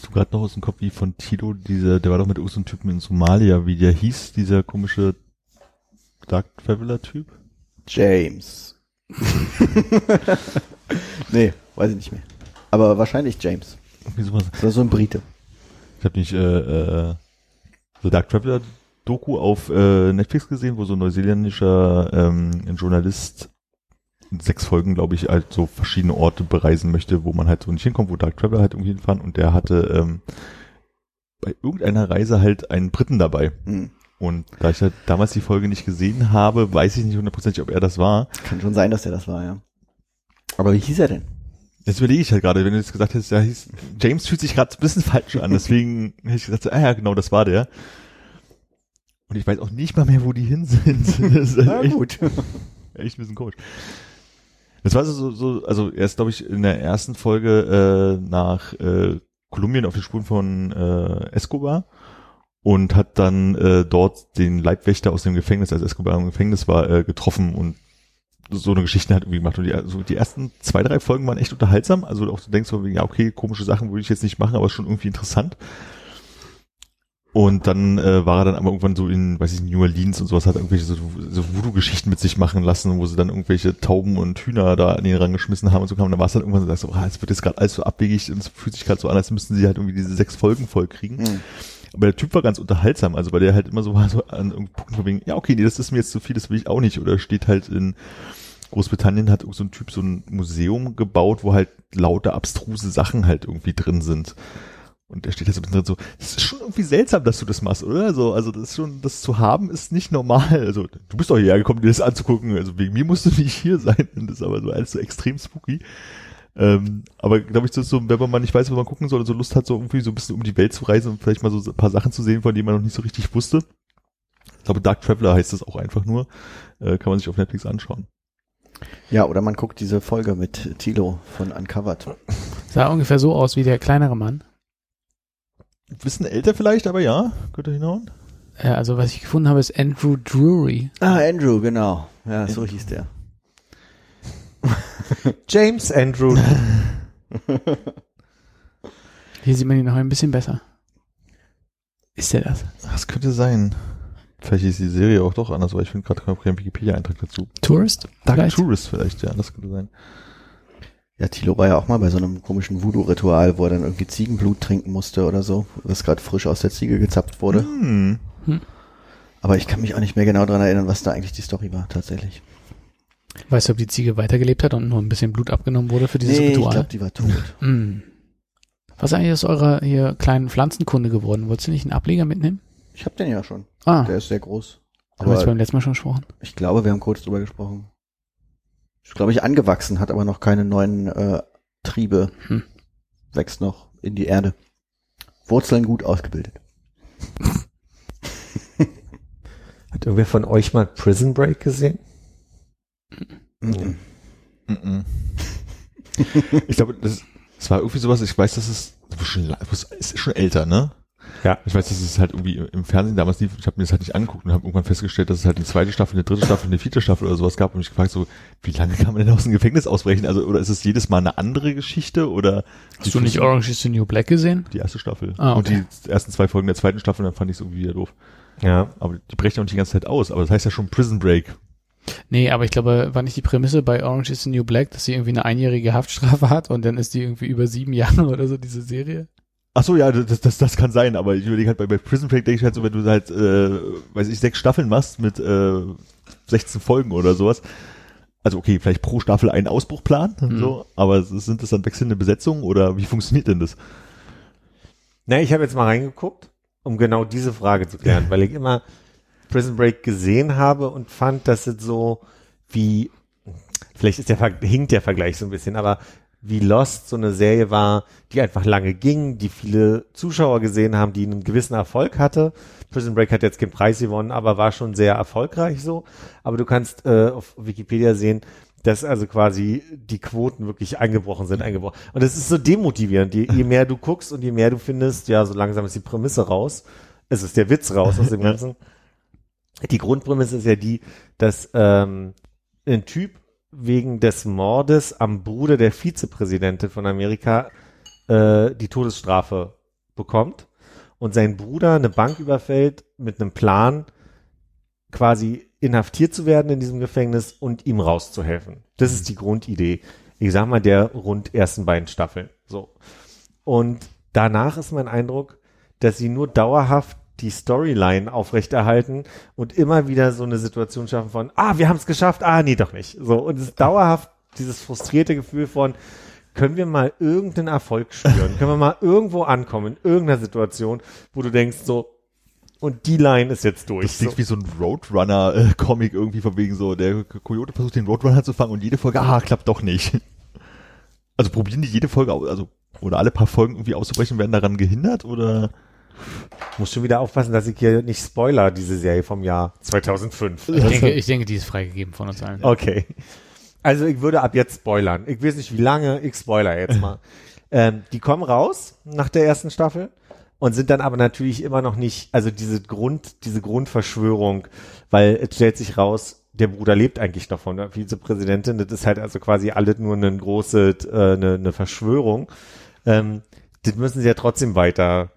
du gerade noch aus dem Kopf, wie von Tilo, dieser, der war doch mit irgendeinem Typen in Somalia, wie der hieß, dieser komische Dark Traveler-Typ? James. (laughs) nee, weiß ich nicht mehr. Aber wahrscheinlich James. Ist so ein Brite. Ich habe nicht äh, äh, The Dark Traveler Doku auf äh, Netflix gesehen, wo so ein neuseeländischer ähm, ein Journalist in sechs Folgen, glaube ich, halt so verschiedene Orte bereisen möchte, wo man halt so nicht hinkommt, wo Dark Traveler halt irgendwie hinfahren und der hatte ähm, bei irgendeiner Reise halt einen Briten dabei. Hm. Und da ich halt damals die Folge nicht gesehen habe, weiß ich nicht hundertprozentig, ob er das war. Kann schon sein, dass der das war, ja. Aber wie hieß er denn? Jetzt überlege ich halt gerade, wenn du jetzt gesagt hättest, ja, hieß, James fühlt sich gerade ein bisschen falsch an, deswegen hätte ich gesagt, ah ja, genau, das war der. Und ich weiß auch nicht mal mehr, wo die hin sind. Das ist halt echt, gut. (laughs) echt ein bisschen komisch. Das war so, so also er ist, glaube ich, in der ersten Folge äh, nach äh, Kolumbien auf die Spuren von äh, Escobar und hat dann äh, dort den Leibwächter aus dem Gefängnis, als Escobar im Gefängnis war, äh, getroffen und so eine Geschichte hat irgendwie gemacht. Und die, also die ersten zwei, drei Folgen waren echt unterhaltsam. Also auch du denkst so, ja, okay, komische Sachen würde ich jetzt nicht machen, aber schon irgendwie interessant. Und dann äh, war er dann aber irgendwann so in, weiß ich New Orleans und sowas, hat irgendwelche so, so Voodoo-Geschichten mit sich machen lassen, wo sie dann irgendwelche Tauben und Hühner da an den Rang geschmissen haben und so kam. Und dann war es dann irgendwann so, so ah, es wird jetzt gerade alles so abwegig und es fühlt sich gerade so an, als müssten sie halt irgendwie diese sechs Folgen voll kriegen. Hm. Aber der Typ war ganz unterhaltsam, also weil der halt immer so war, so an irgendeinem Punkt von wegen, ja, okay, nee, das ist mir jetzt zu viel, das will ich auch nicht. Oder steht halt in Großbritannien hat so ein Typ so ein Museum gebaut, wo halt lauter abstruse Sachen halt irgendwie drin sind. Und der steht da so drin so, das ist schon irgendwie seltsam, dass du das machst, oder? So, also das ist schon, das zu haben ist nicht normal. Also du bist doch hierher gekommen, dir das anzugucken. Also wegen mir musst du nicht hier sein. Und das ist aber so alles so extrem spooky. Ähm, aber glaube ich, das ist so, wenn man mal nicht weiß, wo man gucken soll, oder so Lust hat, so irgendwie so ein bisschen um die Welt zu reisen und vielleicht mal so ein paar Sachen zu sehen, von denen man noch nicht so richtig wusste. Ich glaube, Dark Traveler heißt das auch einfach nur. Äh, kann man sich auf Netflix anschauen. Ja, oder man guckt diese Folge mit Tilo von Uncovered. Sah ungefähr so aus wie der kleinere Mann. Bisschen älter vielleicht, aber ja, könnte hinhauen. Ja, also was ich gefunden habe, ist Andrew Drury. Ah, Andrew, genau. Ja, so hieß der. (laughs) James Andrew. (laughs) Hier sieht man ihn noch ein bisschen besser. Ist der das? Das könnte sein. Vielleicht ist die Serie auch doch anders, aber ich finde gerade keinen Wikipedia-Eintrag dazu. Tourist? Dark Vielleicht? Tourist vielleicht, ja, das könnte sein. Ja, Tilo war ja auch mal bei so einem komischen Voodoo-Ritual, wo er dann irgendwie Ziegenblut trinken musste oder so, was gerade frisch aus der Ziege gezapft wurde. Hm. Aber ich kann mich auch nicht mehr genau dran erinnern, was da eigentlich die Story war, tatsächlich. Weißt du, ob die Ziege weitergelebt hat und nur ein bisschen Blut abgenommen wurde für dieses nee, ich Ritual? glaube, die war tot. Mm. (laughs) Was ist eigentlich aus eurer hier kleinen Pflanzenkunde geworden? Wolltest du nicht einen Ableger mitnehmen? Ich habe den ja schon. Ah, Der ist sehr groß. haben wir Aber beim letzten Mal schon gesprochen. ich glaube, wir haben kurz drüber gesprochen. Ist, glaube ich, angewachsen, hat aber noch keine neuen äh, Triebe. Hm. Wächst noch in die Erde. Wurzeln gut ausgebildet. (laughs) Hat irgendwer von euch mal Prison Break gesehen? Mhm. Mhm. (laughs) ich glaube, das, das war irgendwie sowas, ich weiß, dass es schon, ist schon älter, ne? Ja. Ich weiß, dass es halt irgendwie im Fernsehen damals lief, ich habe mir das halt nicht angeguckt und habe irgendwann festgestellt, dass es halt eine zweite Staffel, eine dritte Staffel, eine vierte Staffel oder sowas gab und mich gefragt so, wie lange kann man denn aus dem Gefängnis ausbrechen? Also, oder ist es jedes Mal eine andere Geschichte oder Hast du nicht Orange is the New Black gesehen? die erste Staffel Ah, und okay. die ersten zwei Folgen der zweiten Staffel, dann fand ich es irgendwie wieder doof. Ja. Aber die brechen auch nicht die ganze Zeit aus, aber das heißt ja schon Prison Break. Nee, aber ich glaube, war nicht die Prämisse bei Orange is the New Black, dass sie irgendwie eine einjährige Haftstrafe hat und dann ist die irgendwie über sieben Jahre (laughs) oder so, diese Serie? Ach so, ja, das, das, das kann sein, aber ich überlege halt bei, bei Prison Break denke ich halt so, wenn du halt, äh, weiß ich, sechs Staffeln machst mit äh, 16 Folgen oder sowas. Also okay, vielleicht pro Staffel einen Ausbruchplan, Mhm. so, aber sind das dann wechselnde Besetzungen oder wie funktioniert denn das? Na, ich habe jetzt mal reingeguckt, um genau diese Frage zu klären, (laughs) weil ich immer Prison Break gesehen habe und fand, dass es so wie, vielleicht ist der, hinkt der Vergleich so ein bisschen, aber wie Lost so eine Serie war, die einfach lange ging, die viele Zuschauer gesehen haben, die einen gewissen Erfolg hatte. Prison Break hat jetzt keinen Preis gewonnen, aber war schon sehr erfolgreich so. Aber du kannst äh, auf Wikipedia sehen, dass also quasi die Quoten wirklich eingebrochen sind, eingebrochen. Und das ist so demotivierend. Je, je mehr du guckst und je mehr du findest, ja, so langsam ist die Prämisse raus. Es ist der Witz raus aus dem (laughs) Ganzen. Die Grundprämisse ist ja die, dass ähm, ein Typ wegen des Mordes am Bruder der Vizepräsidentin von Amerika äh, die Todesstrafe bekommt und sein Bruder eine Bank überfällt mit einem Plan, quasi inhaftiert zu werden in diesem Gefängnis und ihm rauszuhelfen. Das ist die Grundidee. Ich sag mal, der rund ersten beiden Staffeln. So. Und danach ist mein Eindruck, dass sie nur dauerhaft die Storyline aufrechterhalten und immer wieder so eine Situation schaffen von, ah, wir haben es geschafft, ah, nee, doch nicht. So, und es ist dauerhaft dieses frustrierte Gefühl von, können wir mal irgendeinen Erfolg spüren? können wir mal irgendwo ankommen, in irgendeiner Situation, wo du denkst so, und die Line ist jetzt durch. Das klingt So. wie so ein Roadrunner-Comic irgendwie von wegen so, der Coyote versucht den Roadrunner zu fangen und jede Folge, ah, klappt doch nicht. Also probieren die jede Folge, also oder alle paar Folgen irgendwie auszubrechen, werden daran gehindert oder? Muss schon wieder aufpassen, dass ich hier nicht spoiler, diese Serie vom Jahr 2005. Ich denke, ich denke, die ist freigegeben von uns allen. Okay. Also ich würde ab jetzt spoilern. Ich weiß nicht wie lange, ich spoiler jetzt mal. (laughs) ähm, die kommen raus nach der ersten Staffel und sind dann aber natürlich immer noch nicht, also diese Grund, diese Grundverschwörung, weil es stellt sich raus, der Bruder lebt eigentlich noch von der Vizepräsidentin. Das ist halt also quasi alles nur eine große, äh, eine, eine Verschwörung. Ähm, das müssen sie ja trotzdem weiter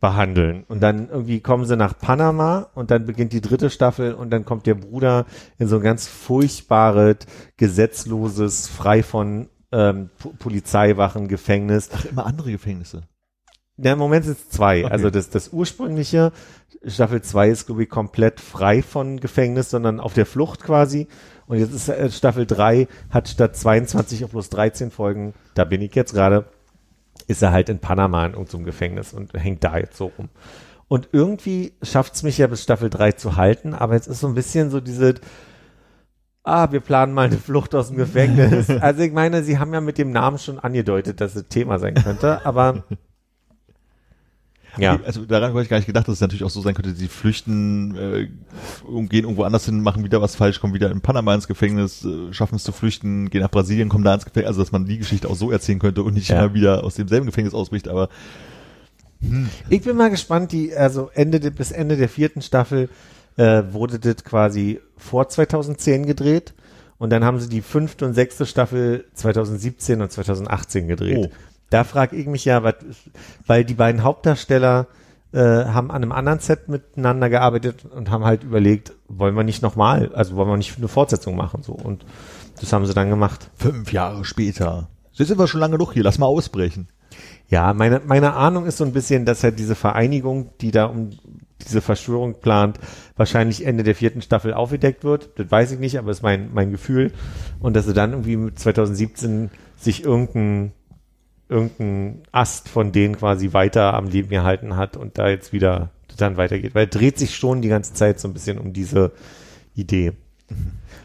behandeln. Und dann irgendwie kommen sie nach Panama und dann beginnt die dritte Staffel und dann kommt der Bruder in so ein ganz furchtbares, gesetzloses, frei von ähm, Po- Polizeiwachen, Gefängnis. Ach, immer andere Gefängnisse. Ja, im Moment sind es zwei. Okay. Also das, das ursprüngliche, Staffel 2 ist, glaube ich, komplett frei von Gefängnis, sondern auf der Flucht quasi. Und jetzt ist äh, Staffel 3, hat statt 22 auf bloß 13 Folgen, da bin ich jetzt gerade, ist er halt in Panama in irgendeinem Gefängnis und hängt da jetzt so rum. Und irgendwie schafft es mich ja bis Staffel 3 zu halten, aber jetzt ist so ein bisschen so diese, ah, wir planen mal eine Flucht aus dem Gefängnis. (laughs) also ich meine, sie haben ja mit dem Namen schon angedeutet, dass es Thema sein könnte, aber ja. Okay, Also daran habe ich gar nicht gedacht, dass es natürlich auch so sein könnte, sie flüchten, äh, gehen irgendwo anders hin, machen wieder was falsch, kommen wieder in Panama ins Gefängnis, äh, schaffen es zu flüchten, gehen nach Brasilien, kommen da ins Gefängnis, also dass man die Geschichte auch so erzählen könnte und nicht Ja. immer wieder aus demselben Gefängnis ausbricht, aber Ich bin mal gespannt, die, also Ende, de- bis Ende der vierten Staffel äh, wurde das quasi vor 2010 gedreht und dann haben sie die fünfte und sechste Staffel 2017 und 2018 gedreht. Oh. Da frage ich mich ja, was, weil die beiden Hauptdarsteller äh, haben an einem anderen Set miteinander gearbeitet und haben halt überlegt, wollen wir nicht nochmal, also wollen wir nicht eine Fortsetzung machen so und das haben sie dann gemacht. fünf Jahre später. Jetzt sind wir schon lange genug hier, lass mal ausbrechen. Ja, meine, meine Ahnung ist so ein bisschen, dass halt diese Vereinigung, die da um diese Verschwörung plant, wahrscheinlich Ende der vierten Staffel aufgedeckt wird. Das weiß ich nicht, aber ist mein, mein Gefühl. Und dass sie dann irgendwie mit 2017 sich irgendein, irgendein Ast von denen quasi weiter am Leben gehalten hat und da jetzt wieder dann weitergeht. Weil dreht sich schon die ganze Zeit so ein bisschen um diese Idee.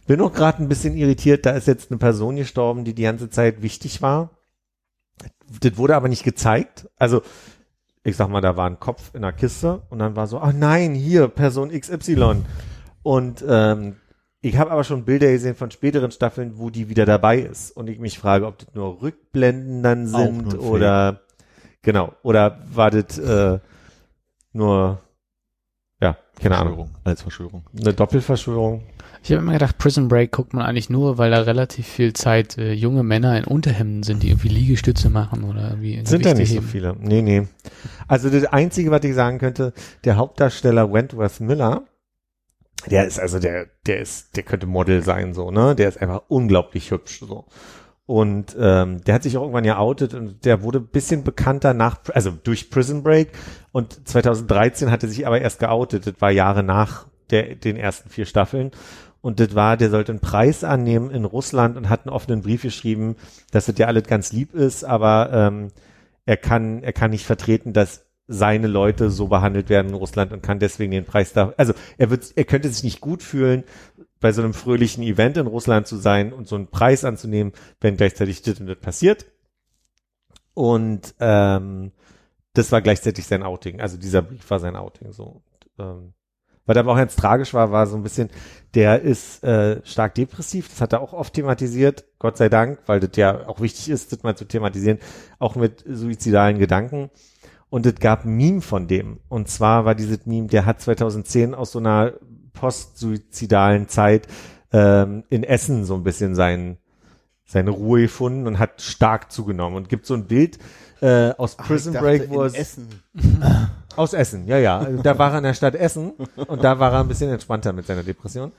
Bin auch gerade ein bisschen irritiert, da ist jetzt eine Person gestorben, die die ganze Zeit wichtig war. Das wurde aber nicht gezeigt. Also, ich sag mal, da war ein Kopf in der Kiste und dann war so, ach nein, hier, Person XY. Und ähm, ich habe aber schon Bilder gesehen von späteren Staffeln, wo die wieder dabei ist. Und ich mich frage, ob das nur Rückblenden dann Auch sind oder genau, oder war das äh, nur ja, keine Ahnung, Verschwörung, als Verschwörung. eine Doppelverschwörung. Ich habe immer gedacht, Prison Break guckt man eigentlich nur, weil da relativ viel Zeit äh, junge Männer in Unterhemden sind, die irgendwie Liegestütze machen oder irgendwie Sind da nicht so heben. viele. Nee, nee. Also das Einzige, was ich sagen könnte, der Hauptdarsteller Wentworth Miller, der ist also der, der ist, der könnte Model sein, so, ne? Der ist einfach unglaublich hübsch, so. Und ähm, der hat sich auch irgendwann ja outet und der wurde bisschen bekannter nach, also durch Prison Break. Und 2013 hat er sich aber erst geoutet. Das war Jahre nach der, den ersten vier Staffeln. Und das war, der sollte einen Preis annehmen in Russland und hat einen offenen Brief geschrieben, dass das ja alles ganz lieb ist, aber ähm, er kann, er kann nicht vertreten, dass seine Leute so behandelt werden in Russland und kann deswegen den Preis da, also er wird, er könnte sich nicht gut fühlen, bei so einem fröhlichen Event in Russland zu sein und so einen Preis anzunehmen, wenn gleichzeitig das und das passiert. Und ähm, das war gleichzeitig sein Outing. Also dieser Brief war sein Outing. So. Und, ähm, was aber auch ganz tragisch war, war so ein bisschen, der ist äh, stark depressiv. Das hat er auch oft thematisiert, Gott sei Dank, weil das ja auch wichtig ist, das mal zu thematisieren, auch mit suizidalen Gedanken. Und es gab ein Meme von dem. Und zwar war dieses Meme, der hat 2010 aus so einer postsuizidalen Zeit ähm, in Essen so ein bisschen sein, seine Ruhe gefunden und hat stark zugenommen. Und gibt so ein Bild äh, aus Prison Break, wo es Essen. (laughs) aus Essen, ja, ja. Da war er in der Stadt Essen und da war er ein bisschen entspannter mit seiner Depression.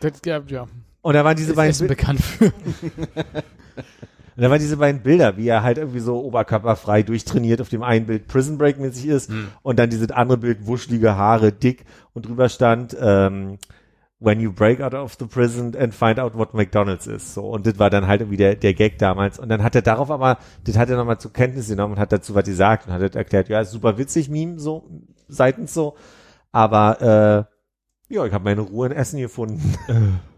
Das, ja, ja. Und da waren diese Ist beiden Essen Bi- bekannt für. (laughs) Und da waren diese beiden Bilder, wie er halt irgendwie so oberkörperfrei durchtrainiert auf dem einen Bild Prison Break mäßig ist und dann dieses andere Bild wuschelige Haare, dick und drüber stand ähm, When you break out of the prison and find out what McDonald's is. So und das war dann halt irgendwie der, der Gag damals und dann hat er darauf aber, das hat er nochmal zur Kenntnis genommen und hat dazu was gesagt und hat halt erklärt, ja, super witzig Meme so seitens so, aber äh, ja, ich habe meine Ruhe in Essen gefunden. (laughs)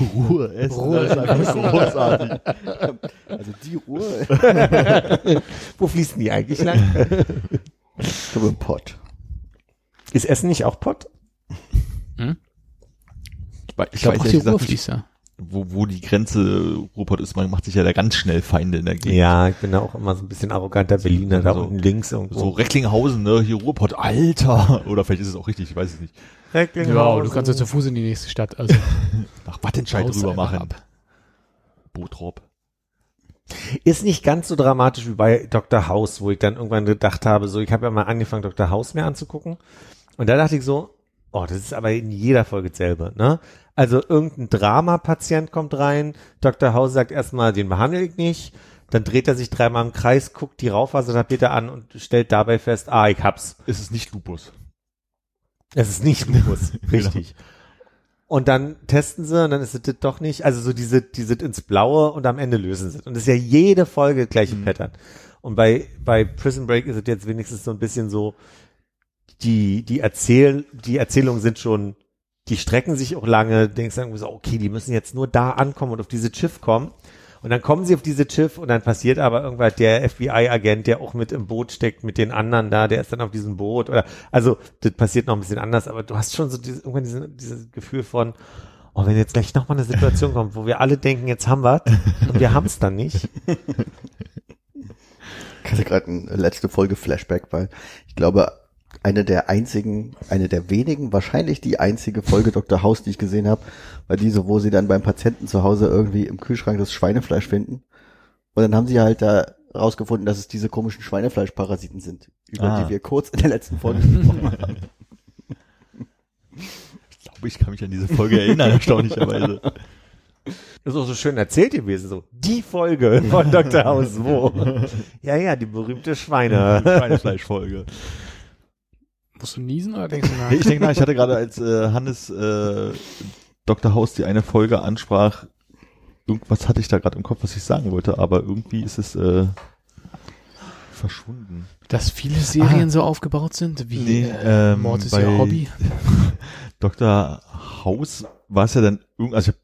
Ruhe, Essen. Ruhe. Das ist (laughs) großartig. Also die Uhr. (laughs) Wo fließen die eigentlich lang? Ich glaube im Pott. Ist Essen nicht auch Pott? Ich, weiß- ich Ich glaube, weiß auch die nicht, fließt ja. Wo, wo die Grenze Ruhrpott ist. Man macht sich ja da ganz schnell Feinde in der Gegend. Ja, ich bin da auch immer so ein bisschen arroganter Berliner, da So- unten links irgendwo. So Recklinghausen, ne, hier Ruhrpott, Alter. (laughs) Oder vielleicht ist es auch richtig, ich weiß es nicht. Ja, du kannst ja zu Fuß in die nächste Stadt. Also (laughs) Nach Wattenscheid rüber machen. ab. Botrop. Ist nicht ganz so dramatisch wie bei Dr. House, wo ich dann irgendwann gedacht habe, so, ich habe ja mal angefangen, Dr. House mir anzugucken. Und da dachte ich so, oh, das ist aber in jeder Folge dasselbe, ne? Also irgendein Drama-Patient kommt rein, Dr. House sagt erstmal, den behandle ich nicht, dann dreht er sich dreimal im Kreis, guckt die Raufasertapete an und stellt dabei fest, ah, ich hab's. Es ist nicht Lupus. Es ist nicht Lupus, (laughs) richtig. Und dann testen sie und dann ist es das doch nicht. Also so diese, die sind ins Blaue und am Ende lösen sie. Und das ist ja jede Folge gleiche Pattern. Und bei, bei Prison Break ist es jetzt wenigstens so ein bisschen so, die, die Erzähl, die Erzählungen sind schon, die strecken sich auch lange, denkst dann irgendwie so, okay, die müssen jetzt nur da ankommen und auf diese Schiff kommen. Und dann kommen sie auf diese Schiff und dann passiert aber irgendwas, der FBI-Agent, der auch mit im Boot steckt, mit den anderen da, der ist dann auf diesem Boot oder, also, das passiert noch ein bisschen anders, aber du hast schon so dieses, irgendwann diese, dieses Gefühl von, oh, wenn jetzt gleich nochmal eine Situation kommt, wo wir alle denken, jetzt haben wir und wir haben es dann nicht. (laughs) Ich hatte gerade eine letzte Folge Flashback, weil ich glaube, eine der einzigen, eine der wenigen, wahrscheinlich die einzige Folge Dr. House, die ich gesehen habe, war diese, wo sie dann beim Patienten zu Hause irgendwie im Kühlschrank das Schweinefleisch finden. Und dann haben sie halt da rausgefunden, dass es diese komischen Schweinefleischparasiten sind, über Ah. die wir kurz in der letzten Folge gesprochen (laughs) haben. Ich glaube, ich kann mich an diese Folge erinnern, (laughs) erstaunlicherweise. Das ist auch so schön erzählt gewesen, so, die Folge von Dr. House, wo? (laughs) Ja, ja, die berühmte Schweine. Schweinefleischfolge. Musst du niesen oder denkst du nach? Ich denke nach, ich hatte gerade als äh, Hannes äh, Dr. Haus die eine Folge ansprach, irgendwas hatte ich da gerade im Kopf, was ich sagen wollte, aber irgendwie ist es äh, verschwunden. Dass viele Serien so aufgebaut sind, wie Nee, äh, ähm, Mord ist ihr Hobby. (laughs) Dr. Haus war es ja dann also ich habe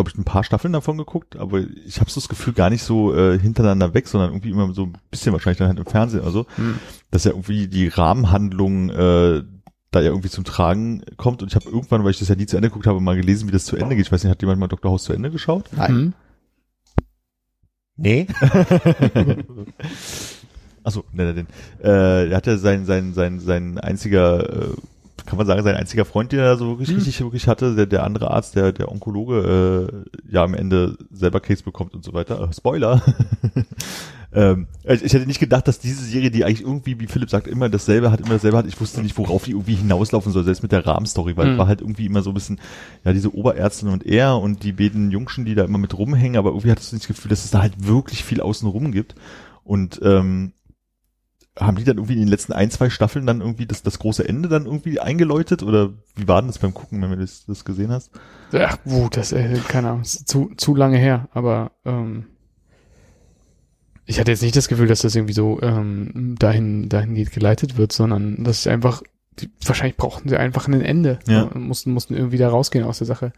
glaube ich ein paar Staffeln davon geguckt, aber ich habe so das Gefühl gar nicht so äh, hintereinander weg, sondern irgendwie immer so ein bisschen wahrscheinlich dann halt im Fernsehen oder so, Hm. dass ja irgendwie die Rahmenhandlung äh, da ja irgendwie zum Tragen kommt und ich habe irgendwann, weil ich das ja nie zu Ende geguckt habe, mal gelesen, wie das zu Ende geht. Ich weiß nicht, hat jemand mal Dr. Haus zu Ende geschaut? Nein. Hm? Nee? (laughs) Achso, ne, ne, den. Äh, er hatte sein, sein, sein, sein einziger, äh, kann man sagen, sein einziger Freund, den er so wirklich, Hm. richtig, wirklich hatte, der, der andere Arzt, der, der Onkologe, äh, ja am Ende selber Krebs bekommt und so weiter. Äh, Spoiler. (laughs) ähm, ich, ich hätte nicht gedacht, dass diese Serie, die eigentlich irgendwie, wie Philipp sagt, immer dasselbe hat, immer dasselbe hat. Ich wusste nicht, worauf die irgendwie hinauslaufen soll, selbst mit der Rahmenstory, weil Hm. es war halt irgendwie immer so ein bisschen, ja, diese Oberärztin und er und die beiden Jungschen, die da immer mit rumhängen, aber irgendwie hattest du nicht das Gefühl, dass es da halt wirklich viel außenrum gibt. Und ähm, haben die dann irgendwie in den letzten ein, zwei Staffeln dann irgendwie das, das große Ende dann irgendwie eingeläutet? Oder wie war denn das beim Gucken, wenn du das, das gesehen hast? Ach, wuh, das, äh, keine Ahnung, ist zu, zu lange her, aber ähm, ich hatte jetzt nicht das Gefühl, dass das irgendwie so ähm, dahin, dahingehend geleitet wird, sondern dass sie einfach, die, wahrscheinlich brauchten sie einfach ein Ende Ja. und mussten, mussten irgendwie da rausgehen aus der Sache.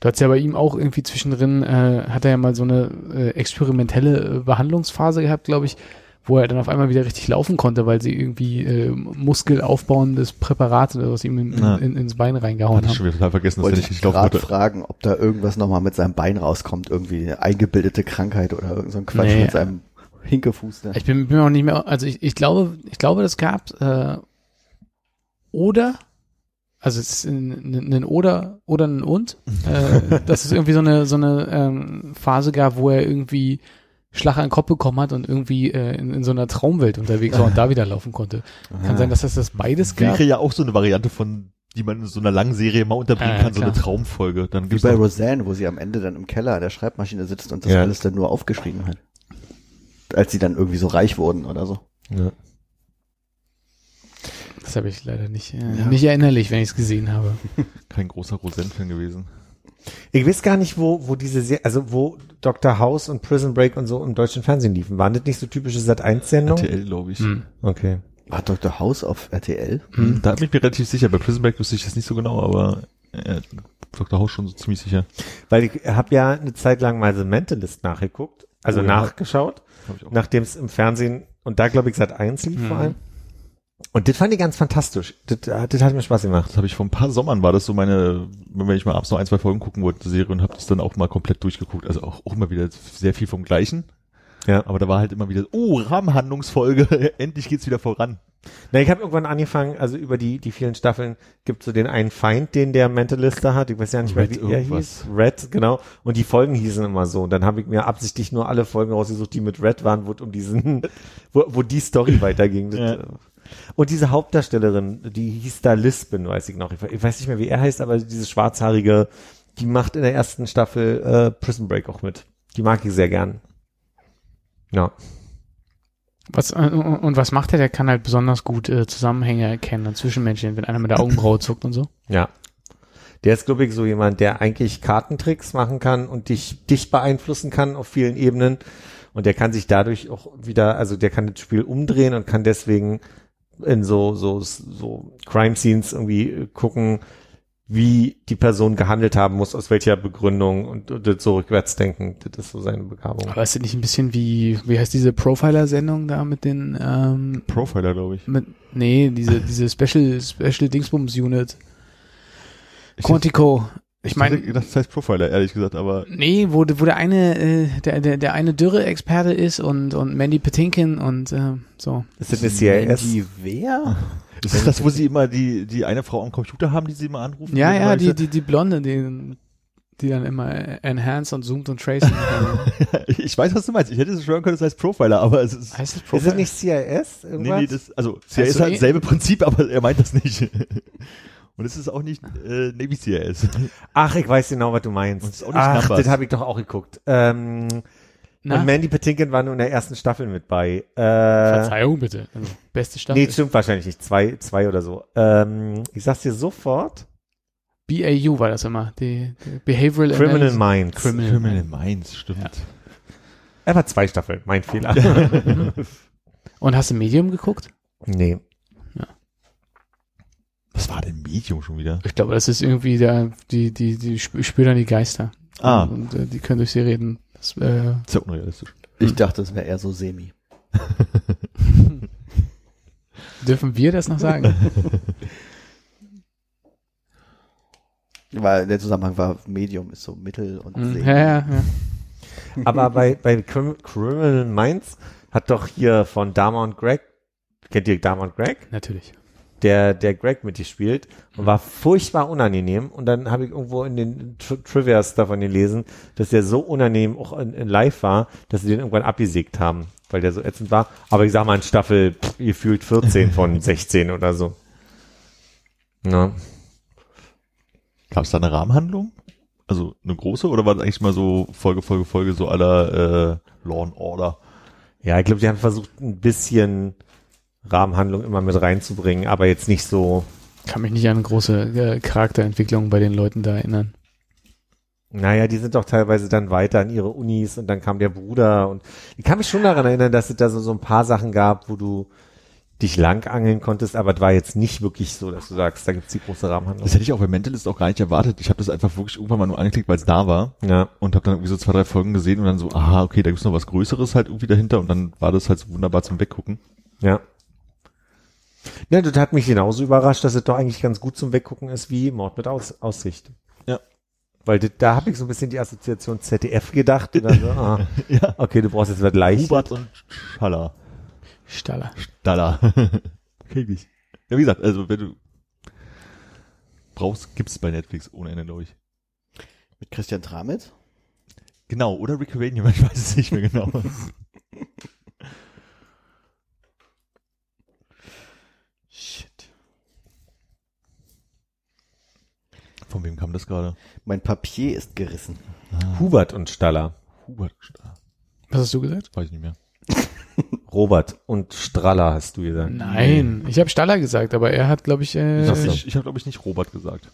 Du hast ja bei ihm auch irgendwie zwischendrin, äh, hat er ja mal so eine äh, experimentelle äh, Behandlungsphase gehabt, glaube ich, wo er dann auf einmal wieder richtig laufen konnte, weil sie irgendwie äh, muskelaufbauendes Präparat oder was ihm in, Ja. in, ins Bein reingehauen Hatte ich schon wieder total vergessen, dass ich nicht gerade fragen, ob da irgendwas nochmal mit seinem Bein rauskommt, irgendwie eine eingebildete Krankheit oder irgend so ein Quatsch Nee. mit seinem Hinkefuß. Da. Ich bin, bin mir auch nicht mehr, also ich, ich glaube, ich glaube, das gab äh, oder, also es ist ein, ein, ein oder oder ein und, äh, (laughs) dass es irgendwie so eine so eine ähm, Phase gab, wo er irgendwie Schlag an den Kopf bekommen hat und irgendwie äh, in, in so einer Traumwelt unterwegs war und da wieder laufen konnte. Kann sein, dass das das beides gab. Wäre ja auch so eine Variante von, die man in so einer langen Serie mal unterbringen ja, kann, so eine klar. Traumfolge. Dann Wie bei Roseanne, wo sie am Ende dann im Keller an der Schreibmaschine sitzt und das Ja. alles dann nur aufgeschrieben hat. Als sie dann irgendwie so reich wurden oder so. Ja. Das habe ich leider nicht, äh, Ja. nicht erinnerlich, wenn ich es gesehen habe. (laughs) kein großer Rosen-Fan gewesen. Ich weiß gar nicht, wo, wo diese, Se also wo Dr. House und Prison Break und so im deutschen Fernsehen liefen. Waren das nicht so typische Sat1-Sendungen? RTL, glaube ich. Hm. Okay. War Dr. House auf RTL? Hm. Da bin ich mir relativ sicher. Bei Prison Break wusste ich das nicht so genau, aber äh, Dr. House schon so ziemlich sicher. Weil ich habe ja eine Zeit lang mal The Mentalist nachgeguckt, also Oh ja. nachgeschaut, auch. nachdem es im Fernsehen und da glaube ich Sat1 lief vor Mhm. allem. Und das fand ich ganz fantastisch. Das, das hat mir Spaß gemacht. Das habe ich vor ein paar Sommern, war das so meine, wenn ich mal abends noch ein, zwei Folgen gucken wollte, Serie und habe das dann auch mal komplett durchgeguckt. Also auch, auch immer wieder sehr viel vom Gleichen. Ja. Aber da war halt immer wieder, oh, Rahmenhandlungsfolge, (laughs) endlich geht's wieder voran. Na, ich habe irgendwann angefangen, also über die, die vielen Staffeln gibt so den einen Feind, den der Mentalist da hat. Ich weiß ja nicht mehr, wie er irgendwas. hieß. Red, genau. Und die Folgen hießen immer so. Und dann habe ich mir absichtlich nur alle Folgen rausgesucht, die mit Red waren, wo um diesen, (laughs) wo, wo die Story weiterging. Das, Ja. Und diese Hauptdarstellerin, die hieß da Lisbon, weiß ich noch. Ich weiß nicht mehr, wie er heißt, aber diese schwarzhaarige, die macht in der ersten Staffel äh, Prison Break auch mit. Die mag ich sehr gern. Ja. Was, äh, und was macht er? Der kann halt besonders gut äh, Zusammenhänge erkennen und Zwischenmenschen, wenn einer mit der Augenbraue zuckt und so. Ja. Der ist, glaube ich, so jemand, der eigentlich Kartentricks machen kann und dich, dich beeinflussen kann auf vielen Ebenen. Und der kann sich dadurch auch wieder, also der kann das Spiel umdrehen und kann deswegen in so, so, so Crime Scenes irgendwie äh, gucken, wie die Person gehandelt haben muss, aus welcher Begründung und, und so rückwärts denken. Das ist so seine Begabung. Aber ist das nicht ein bisschen wie, wie heißt diese Profiler-Sendung da mit den, ähm, Profiler, glaube ich. mit, nee, diese, diese Special, Special Dingsbums Unit. Quantico. Ich meine, das heißt Profiler, ehrlich gesagt, aber nee, wo, wo der eine, äh, der, der, der eine Dürre-Experte ist und, und Mandy Patinkin und äh, so. Ist das eine CIS? Die wer? (laughs) ist das das, wo sie immer die, die eine Frau am Computer haben, die sie immer anrufen? Ja, ja, die, die, die Blonde, die, die dann immer enhance und zoomt und tracen. (laughs) ich weiß, was du meinst. Ich hätte es schwören können, das heißt Profiler, aber es ist, heißt das Ist Profiler? das nicht CIS? nee, Irgendwas? nee, das, also, ist Also halt eh- dasselbe Prinzip, aber er meint das nicht. (laughs) Und es ist auch nicht äh, Navy CIS. Ach, ich weiß genau, was du meinst. Und ist auch nicht Ach, Numbers. das habe ich doch auch geguckt. Ähm, Na, Und Mandy Patinkin war nur in der ersten Staffel mit bei. Äh, Verzeihung bitte. Also, beste Staffel. nee, stimmt wahrscheinlich nicht. Zwei, zwei oder so. Ähm, ich sag's dir sofort. BAU war das immer. Die, die Behavioral Criminal Analysis. Minds. Criminal, Criminal Minds, stimmt. Ja. Er war zwei Staffeln, mein Fehler. (laughs) (laughs) Und hast du Medium geguckt? nee. Was war denn Medium schon wieder? Ich glaube, das ist irgendwie der, die, die, die sp- spüren dann die Geister. Ah. Und, äh, die können durch sie reden. Das, äh, Ist ja unrealistisch. Ich dachte, es wäre eher so semi. (laughs) dürfen wir das noch sagen? (laughs) Weil der Zusammenhang war, Medium ist so mittel und Mhm. semi. ja, ja, ja. Aber bei, bei Crim Criminal Minds hat doch hier von Dama und Greg, kennt ihr Dama und Greg? Natürlich. Der, der Greg mitgespielt und war furchtbar unangenehm. Und dann habe ich irgendwo in den Tri Trivias davon gelesen, dass der so unangenehm auch in, in live war, dass sie den irgendwann abgesägt haben, weil der so ätzend war. Aber ich sag mal in Staffel pff, gefühlt 14 von (laughs) 16 oder so. Ja. Gab es da eine Rahmenhandlung? Also eine große oder war das eigentlich mal so Folge, Folge, Folge so aller äh, Law and Order? Ja, ich glaube, die haben versucht, ein bisschen Rahmenhandlung immer mit reinzubringen, aber jetzt nicht so, Kann mich nicht an große äh, Charakterentwicklungen bei den Leuten da erinnern. naja, die sind doch teilweise dann weiter an ihre Unis und dann kam der Bruder und ich kann mich schon daran erinnern, dass es da so, so ein paar Sachen gab, wo du dich lang angeln konntest, aber es war jetzt nicht wirklich so, dass du sagst, da gibt's die große Rahmenhandlung. Das hätte ich auch bei Mentalist auch gar nicht erwartet. Ich habe das einfach wirklich irgendwann mal nur angeklickt, weil es da war Ja, und habe dann irgendwie so zwei, drei Folgen gesehen und dann so, aha, okay, da gibt's noch was Größeres halt irgendwie dahinter und dann war das halt so wunderbar zum Weggucken. ja. Ja, das hat mich genauso überrascht, dass es doch eigentlich ganz gut zum Weggucken ist wie Mord mit Aus Aussicht. Ja. Weil das, da habe ich so ein bisschen die Assoziation ZDF gedacht. Und dann so, (laughs) ah, Ja. okay, du brauchst jetzt was leicht. Hubert und Schaller. Staller. Staller. (laughs) Krieg ich. Ja, wie gesagt, also wenn du brauchst, gibt's bei Netflix ohne Ende, glaube ich. Mit Christian Tramitz? Genau, oder Rick Ranium, (laughs) ich weiß es nicht mehr genau. Von wem kam das gerade? Mein Papier ist gerissen. Hubert und Staller. Hubert Staller. Was hast du gesagt? Weiß ich nicht mehr. (laughs) Robert und Straller hast du gesagt. Nein, ich habe Staller gesagt, aber er hat, glaube ich, äh, Ich habe so. ich hab, glaube ich, nicht Robert gesagt.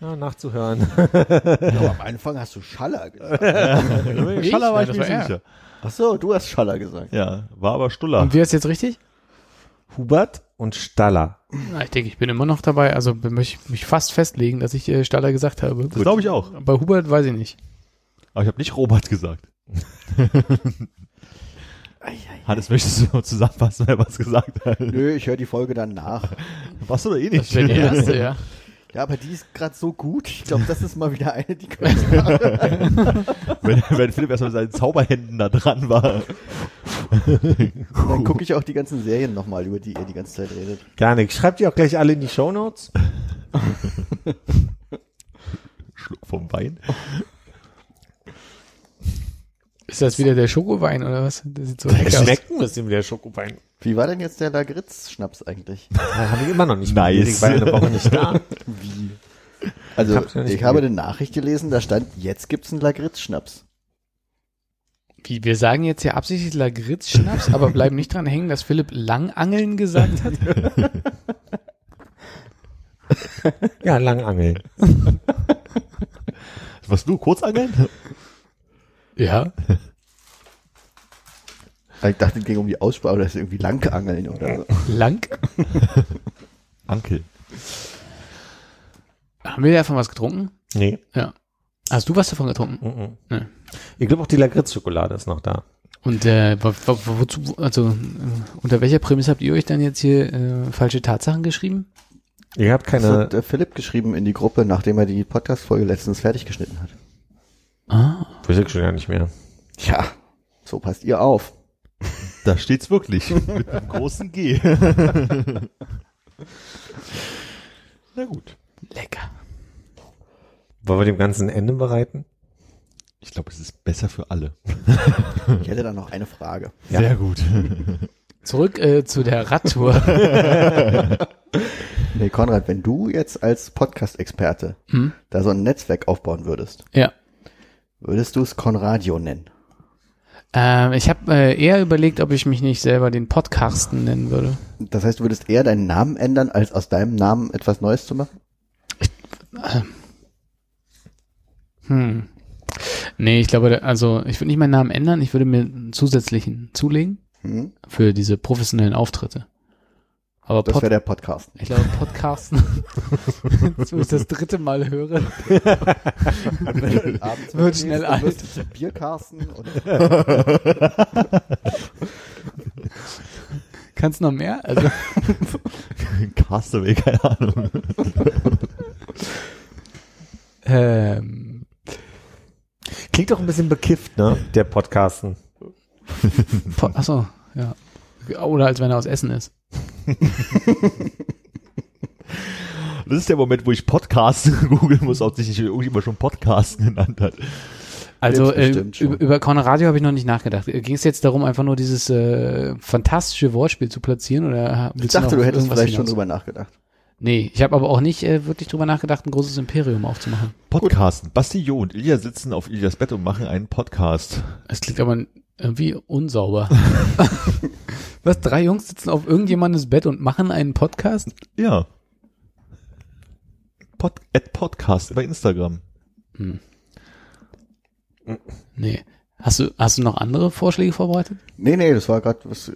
Ja, nachzuhören. (laughs) Ja, am Anfang hast du Schaller gesagt. (laughs) Ich? Schaller war ich mir er. sicher. Ach so, du hast Schaller gesagt. Ja, war aber Stuller. Und wer ist jetzt richtig? Hubert und Staller. Na, ich denke, ich bin immer noch dabei. Also möchte ich mich fast festlegen, dass ich äh, Staller gesagt habe. das glaube ich auch. Bei Hubert weiß ich nicht. Aber ich habe nicht Robert gesagt. Hannes, möchtest du noch zusammenfassen, wer was gesagt hat? Nö, ich höre die Folge dann nach. Warst du doch eh Das nicht. wäre die (laughs) erste, ja. Ja, aber die ist gerade so gut. Ich glaube, das ist mal wieder eine, die können wir machen. (laughs) wenn, wenn Philipp erstmal mit seinen Zauberhänden da dran war. Dann gucke ich auch die ganzen Serien nochmal, über die ihr die ganze Zeit redet. Gar nicht. Schreibt ihr auch gleich alle in die Shownotes? (laughs) Schluck vom Wein. Ist das wieder der Schokowein oder was? Das sieht so Der lecker aus. schmeckt ein bisschen wie der Schokowein. Wie war denn jetzt der Lagritz-Schnaps eigentlich? (laughs) Da habe ich immer noch nicht Nice. Ich war eine Woche nicht da. (laughs) Wie? Also, Ich ich, ja habe eine Nachricht gelesen, da stand, jetzt gibt's einen Lagritz-Schnaps. Wie, wir sagen jetzt ja absichtlich Lagritz-Schnaps, aber bleiben nicht dran hängen, dass Philipp Langangeln gesagt hat. (laughs) Ja, Langangeln. Was du, Kurzangeln? Ja. Ich dachte, es ging um die Aussprache, das ist irgendwie Langangeln oder so. Lang? (laughs) Ankel. Haben wir davon was getrunken? Nee. Ja. Hast du was davon getrunken? Mhm. Nee. Ich glaube auch die Lakritz-Schokolade ist noch da. Und äh, wo, wo, wozu, also äh, unter welcher Prämisse habt ihr euch dann jetzt hier äh, falsche Tatsachen geschrieben? Habe Das keine. hat äh, Philipp geschrieben in die Gruppe, nachdem er die Podcast-Folge letztens fertig geschnitten hat. Ah. Ich schon ja nicht mehr. Ja, so passt ihr auf. Da steht's wirklich. (laughs) Mit einem großen G. (laughs) Na gut. Lecker. Wollen wir dem Ganzen ein Ende bereiten? Ich glaube, es ist besser für alle. Ich hätte dann noch eine Frage. Ja. Sehr gut. (laughs) Zurück äh, zu der Radtour. Nee, Konrad, wenn du jetzt als Podcast-Experte hm? da so ein Netzwerk aufbauen würdest, Ja. würdest du es Konradio nennen? Ähm, ich habe äh, eher überlegt, ob ich mich nicht selber den Podcasten nennen würde. Das heißt, du würdest eher deinen Namen ändern, als aus deinem Namen etwas Neues zu machen? Hm. Nee, ich glaube, also ich würde nicht meinen Namen ändern, ich würde mir einen zusätzlichen zulegen Hm? für diese professionellen Auftritte. Aber Das Pod wäre der Podcast. ich glaube, Podcasten, (laughs) jetzt, wo ich das dritte Mal höre, Abends (laughs) Wird schnell alt. Bierkarsten und (laughs) kannst du noch mehr? Also, Castaway, keine Ahnung. ähm, Klingt doch ein bisschen bekifft, ne? Der Podcasten. Po achso, ja. Oder als wenn er aus Essen ist. (laughs) Das ist der Moment, wo ich Podcast (laughs) googeln muss, ob sich nicht irgendjemand schon Podcasten genannt hat. Also äh, schon. über, über Conradio habe ich noch nicht nachgedacht. Ging es jetzt darum, einfach nur dieses äh, fantastische Wortspiel zu platzieren? Oder ich dachte, noch du hättest vielleicht schon hinaus? drüber nachgedacht. Nee, ich habe aber auch nicht äh, wirklich drüber nachgedacht, ein großes Imperium aufzumachen. Podcasten. Basti Jo und Ilja sitzen auf Ilias Bett und machen einen Podcast. Es klingt aber irgendwie unsauber. (laughs) Was, drei Jungs sitzen auf irgendjemandes Bett und machen einen Podcast? Ja. Pod, at Podcast bei Instagram. Nee. Hast du, hast du noch andere Vorschläge vorbereitet? Nee, nee, das war gerade was.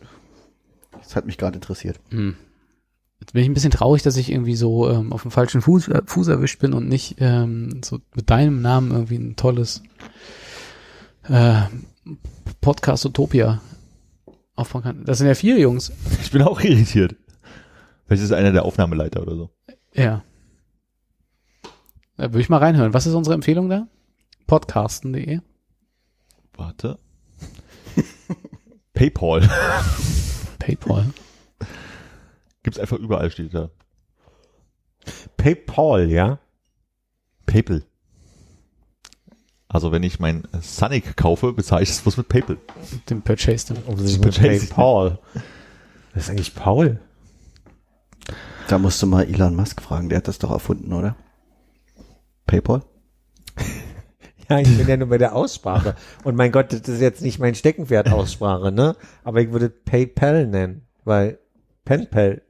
Das hat mich gerade interessiert. Hm. Jetzt bin ich ein bisschen traurig, dass ich irgendwie so ähm, auf dem falschen Fuß, äh, Fuß erwischt bin und nicht ähm, so mit deinem Namen irgendwie ein tolles äh, Podcast Utopia aufbauen kann. Das sind ja vier Jungs. Ich bin auch irritiert. Vielleicht ist einer der Aufnahmeleiter oder so. Ja. Da würde ich mal reinhören. Was ist unsere Empfehlung da? Podcasten.de. Warte. (laughs) Paypal. PayPal. Gibt's einfach überall, steht da. PayPal, ja? PayPal. Also wenn ich mein Sonic kaufe, bezahle ich es bloß mit PayPal. Den Purchase. Um sich mit Purchase. PayPal. Das ist eigentlich Paul. Da musst du mal Elon Musk fragen, der hat das doch erfunden, oder? PayPal? (laughs) Ja, ich bin ja nur bei der Aussprache. Und mein Gott, das ist jetzt nicht mein Steckenpferd Aussprache, ne? Aber ich würde PayPal nennen, weil Penpal,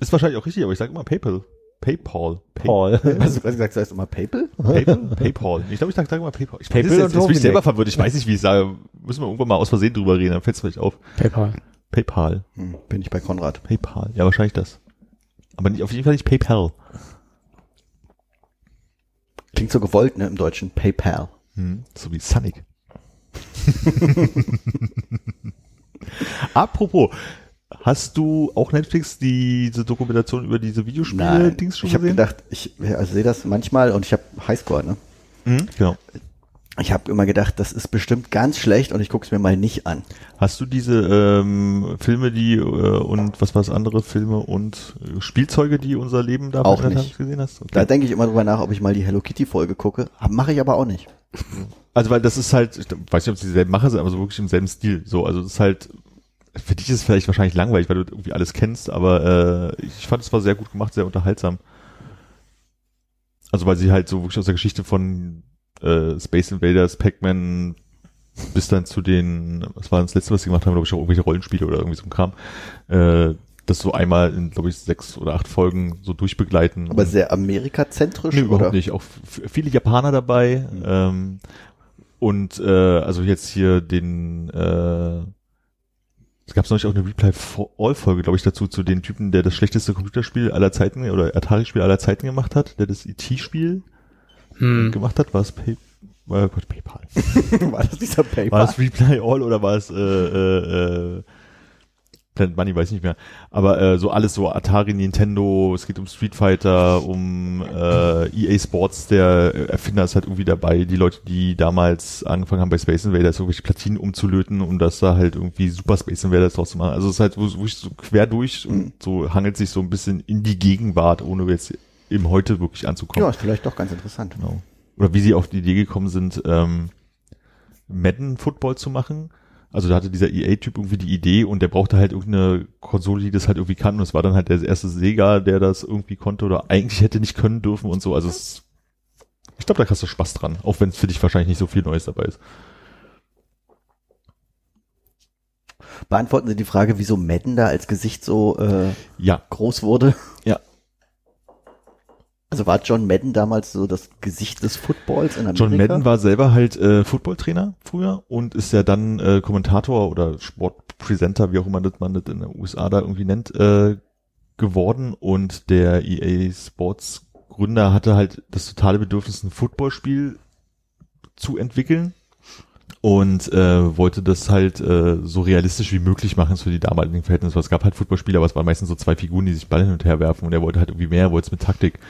Ist wahrscheinlich auch richtig, aber ich sage immer PayPal. PayPal. Pay Paul. Hast du gerade gesagt, sagst du mal PayPal? PayPal? PayPal. Ich glaube, ich sage sag immer PayPal. Ich PayPal und jetzt, jetzt bin ich selber verwirrt. Ich weiß nicht, wie ich sage. Müssen wir irgendwann mal aus Versehen drüber reden, dann fällt es vielleicht auf. PayPal. PayPal. Hm, bin ich bei Konrad. PayPal. Ja, wahrscheinlich das. Aber nicht, auf jeden Fall nicht PayPal. Klingt so gewollt, ne, im Deutschen. PayPal. Hm, so wie Sonic. (laughs) (laughs) Apropos, hast du auch Netflix diese Dokumentation über diese Videospiele-Dings schon ich habe gesehen? gedacht, ich also sehe das manchmal und ich habe Highscore, ne? Mhm, genau. Ich habe immer gedacht, das ist bestimmt ganz schlecht und ich gucke es mir mal nicht an. Hast du diese ähm, Filme, die äh, und was war das andere Filme und äh, Spielzeuge, die unser Leben da Auch nicht. haben, gesehen hast? Okay. Da denke ich immer drüber nach, ob ich mal die Hello Kitty Folge gucke. Mache ich aber auch nicht. Also weil das ist halt, ich weiß nicht, ob es dieselben Macher sind, aber so wirklich im selben Stil. So, also das ist halt, für dich ist es vielleicht wahrscheinlich langweilig, weil du irgendwie alles kennst, aber äh, ich fand es war sehr gut gemacht, sehr unterhaltsam. Also weil sie halt so wirklich aus der Geschichte von äh, Space Invaders, Pac-Man bis dann zu den, was war das letzte, was sie gemacht haben, glaube ich, auch irgendwelche Rollenspiele oder irgendwie so ein Kram, äh, das so einmal in, glaube ich, sechs oder acht Folgen so durchbegleiten. Aber sehr amerikazentrisch, Nee, überhaupt oder? nicht. Auch viele Japaner dabei. Ähm, und äh, also jetzt hier den äh, es gab neulich auch eine Reply for All Folge, glaube ich, dazu zu den Typen, der das schlechteste Computerspiel aller Zeiten oder Atari-Spiel aller Zeiten gemacht hat, der das IT-Spiel Hm. gemacht hat. War es Pay äh, Gott, PayPal? (laughs) War das dieser War PayPal? es Reply All oder war es äh, äh, äh, Planet Money, weiß nicht mehr. Aber äh, so alles so Atari, Nintendo, es geht um Street Fighter, um äh, EA Sports, der Erfinder ist halt irgendwie dabei, die Leute, die damals angefangen haben bei Space Invaders irgendwelche Platinen umzulöten, um das da halt irgendwie Super Space Invaders draus zu machen. Also es ist halt wo- wirklich so quer durch und so hangelt sich so ein bisschen in die Gegenwart, ohne jetzt im Heute wirklich anzukommen. Ja, ist vielleicht doch ganz interessant. Genau. Oder wie sie auf die Idee gekommen sind, ähm, Madden Football zu machen. Also da hatte dieser EA-Typ irgendwie die Idee und der brauchte halt irgendeine Konsole, die das halt irgendwie kann. Und es war dann halt der erste Sega, der das irgendwie konnte oder eigentlich hätte nicht können dürfen und so. Also es, ich glaube, da hast du Spaß dran, auch wenn es für dich wahrscheinlich nicht so viel Neues dabei ist. Beantworten Sie die Frage, wieso Madden da als Gesicht so äh, Ja, groß wurde? Also war John Madden damals so das Gesicht des Footballs in Amerika? John Madden war selber halt äh, Footballtrainer früher und ist ja dann äh, Kommentator oder Sportpresenter, wie auch immer das man das in den USA da irgendwie nennt, äh, geworden und der EA Sports Gründer hatte halt das totale Bedürfnis, ein Footballspiel zu entwickeln und äh, wollte das halt äh, so realistisch wie möglich machen für die damaligen Verhältnisse. Es gab halt Footballspiele, aber es waren meistens so zwei Figuren, die sich Ball hin und her werfen. Und er wollte halt irgendwie mehr, wollte es mit Taktik.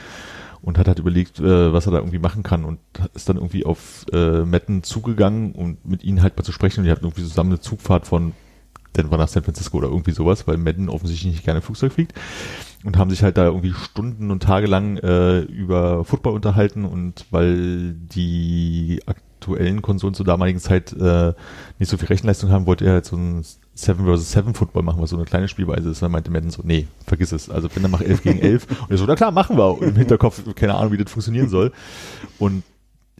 Und hat halt überlegt, äh, was er da irgendwie machen kann. Und ist dann irgendwie auf äh, Metten zugegangen und mit ihnen halt mal zu sprechen. Und die hatten irgendwie zusammen eine Zugfahrt von Denver nach San Francisco oder irgendwie sowas, weil Madden offensichtlich nicht gerne Flugzeug fliegt. Und haben sich halt da irgendwie Stunden und Tage lang äh, über Football unterhalten. Und weil die aktuellen Konsolen zur damaligen Zeit äh, nicht so viel Rechenleistung haben, wollte er halt so ein Seven vs. Seven Football machen, was so eine kleine Spielweise ist. Dann meinte Madden so, nee, vergiss es. Also wenn, dann mach 11 gegen 11. Und er so, na klar, machen wir. Und im Hinterkopf, keine Ahnung, wie das funktionieren soll. Und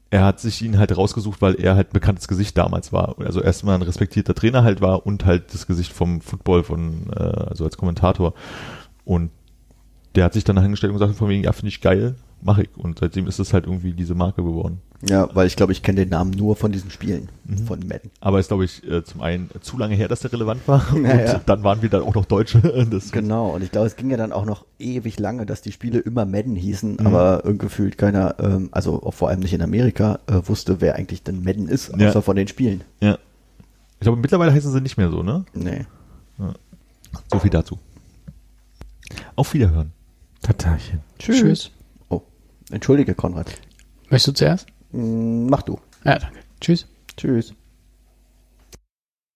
er hat sich ihn halt rausgesucht, weil er halt ein bekanntes Gesicht damals war. Also erstmal ein respektierter Trainer halt war und halt das Gesicht vom Football von, äh, also als Kommentator. Und der hat sich dann hingestellt und gesagt, von wegen, ja, finde ich geil, mache ich. Und seitdem ist es halt irgendwie diese Marke geworden. Ja, weil ich glaube, ich kenne den Namen nur von diesen Spielen Mhm. von Madden. Aber ist, glaube ich, äh, zum einen zu lange her, dass der relevant war. (laughs) Und Ja, ja. dann waren wir dann auch noch Deutsche. (laughs) Das, Genau, und ich glaube, es ging ja dann auch noch ewig lange, dass die Spiele immer Madden hießen, Mhm. aber äh, gefühlt keiner, ähm, also auch vor allem nicht in Amerika, äh, wusste, wer eigentlich denn Madden ist, außer Ja. von den Spielen. Ja. Ich glaube, mittlerweile heißen sie nicht mehr so, ne? Nee. So viel dazu. Auf Wiederhören. Tatarchen. Tschüss. Oh, entschuldige, Konrad. Möchtest du zuerst? Mach du. Ja, danke. Tschüss. Tschüss.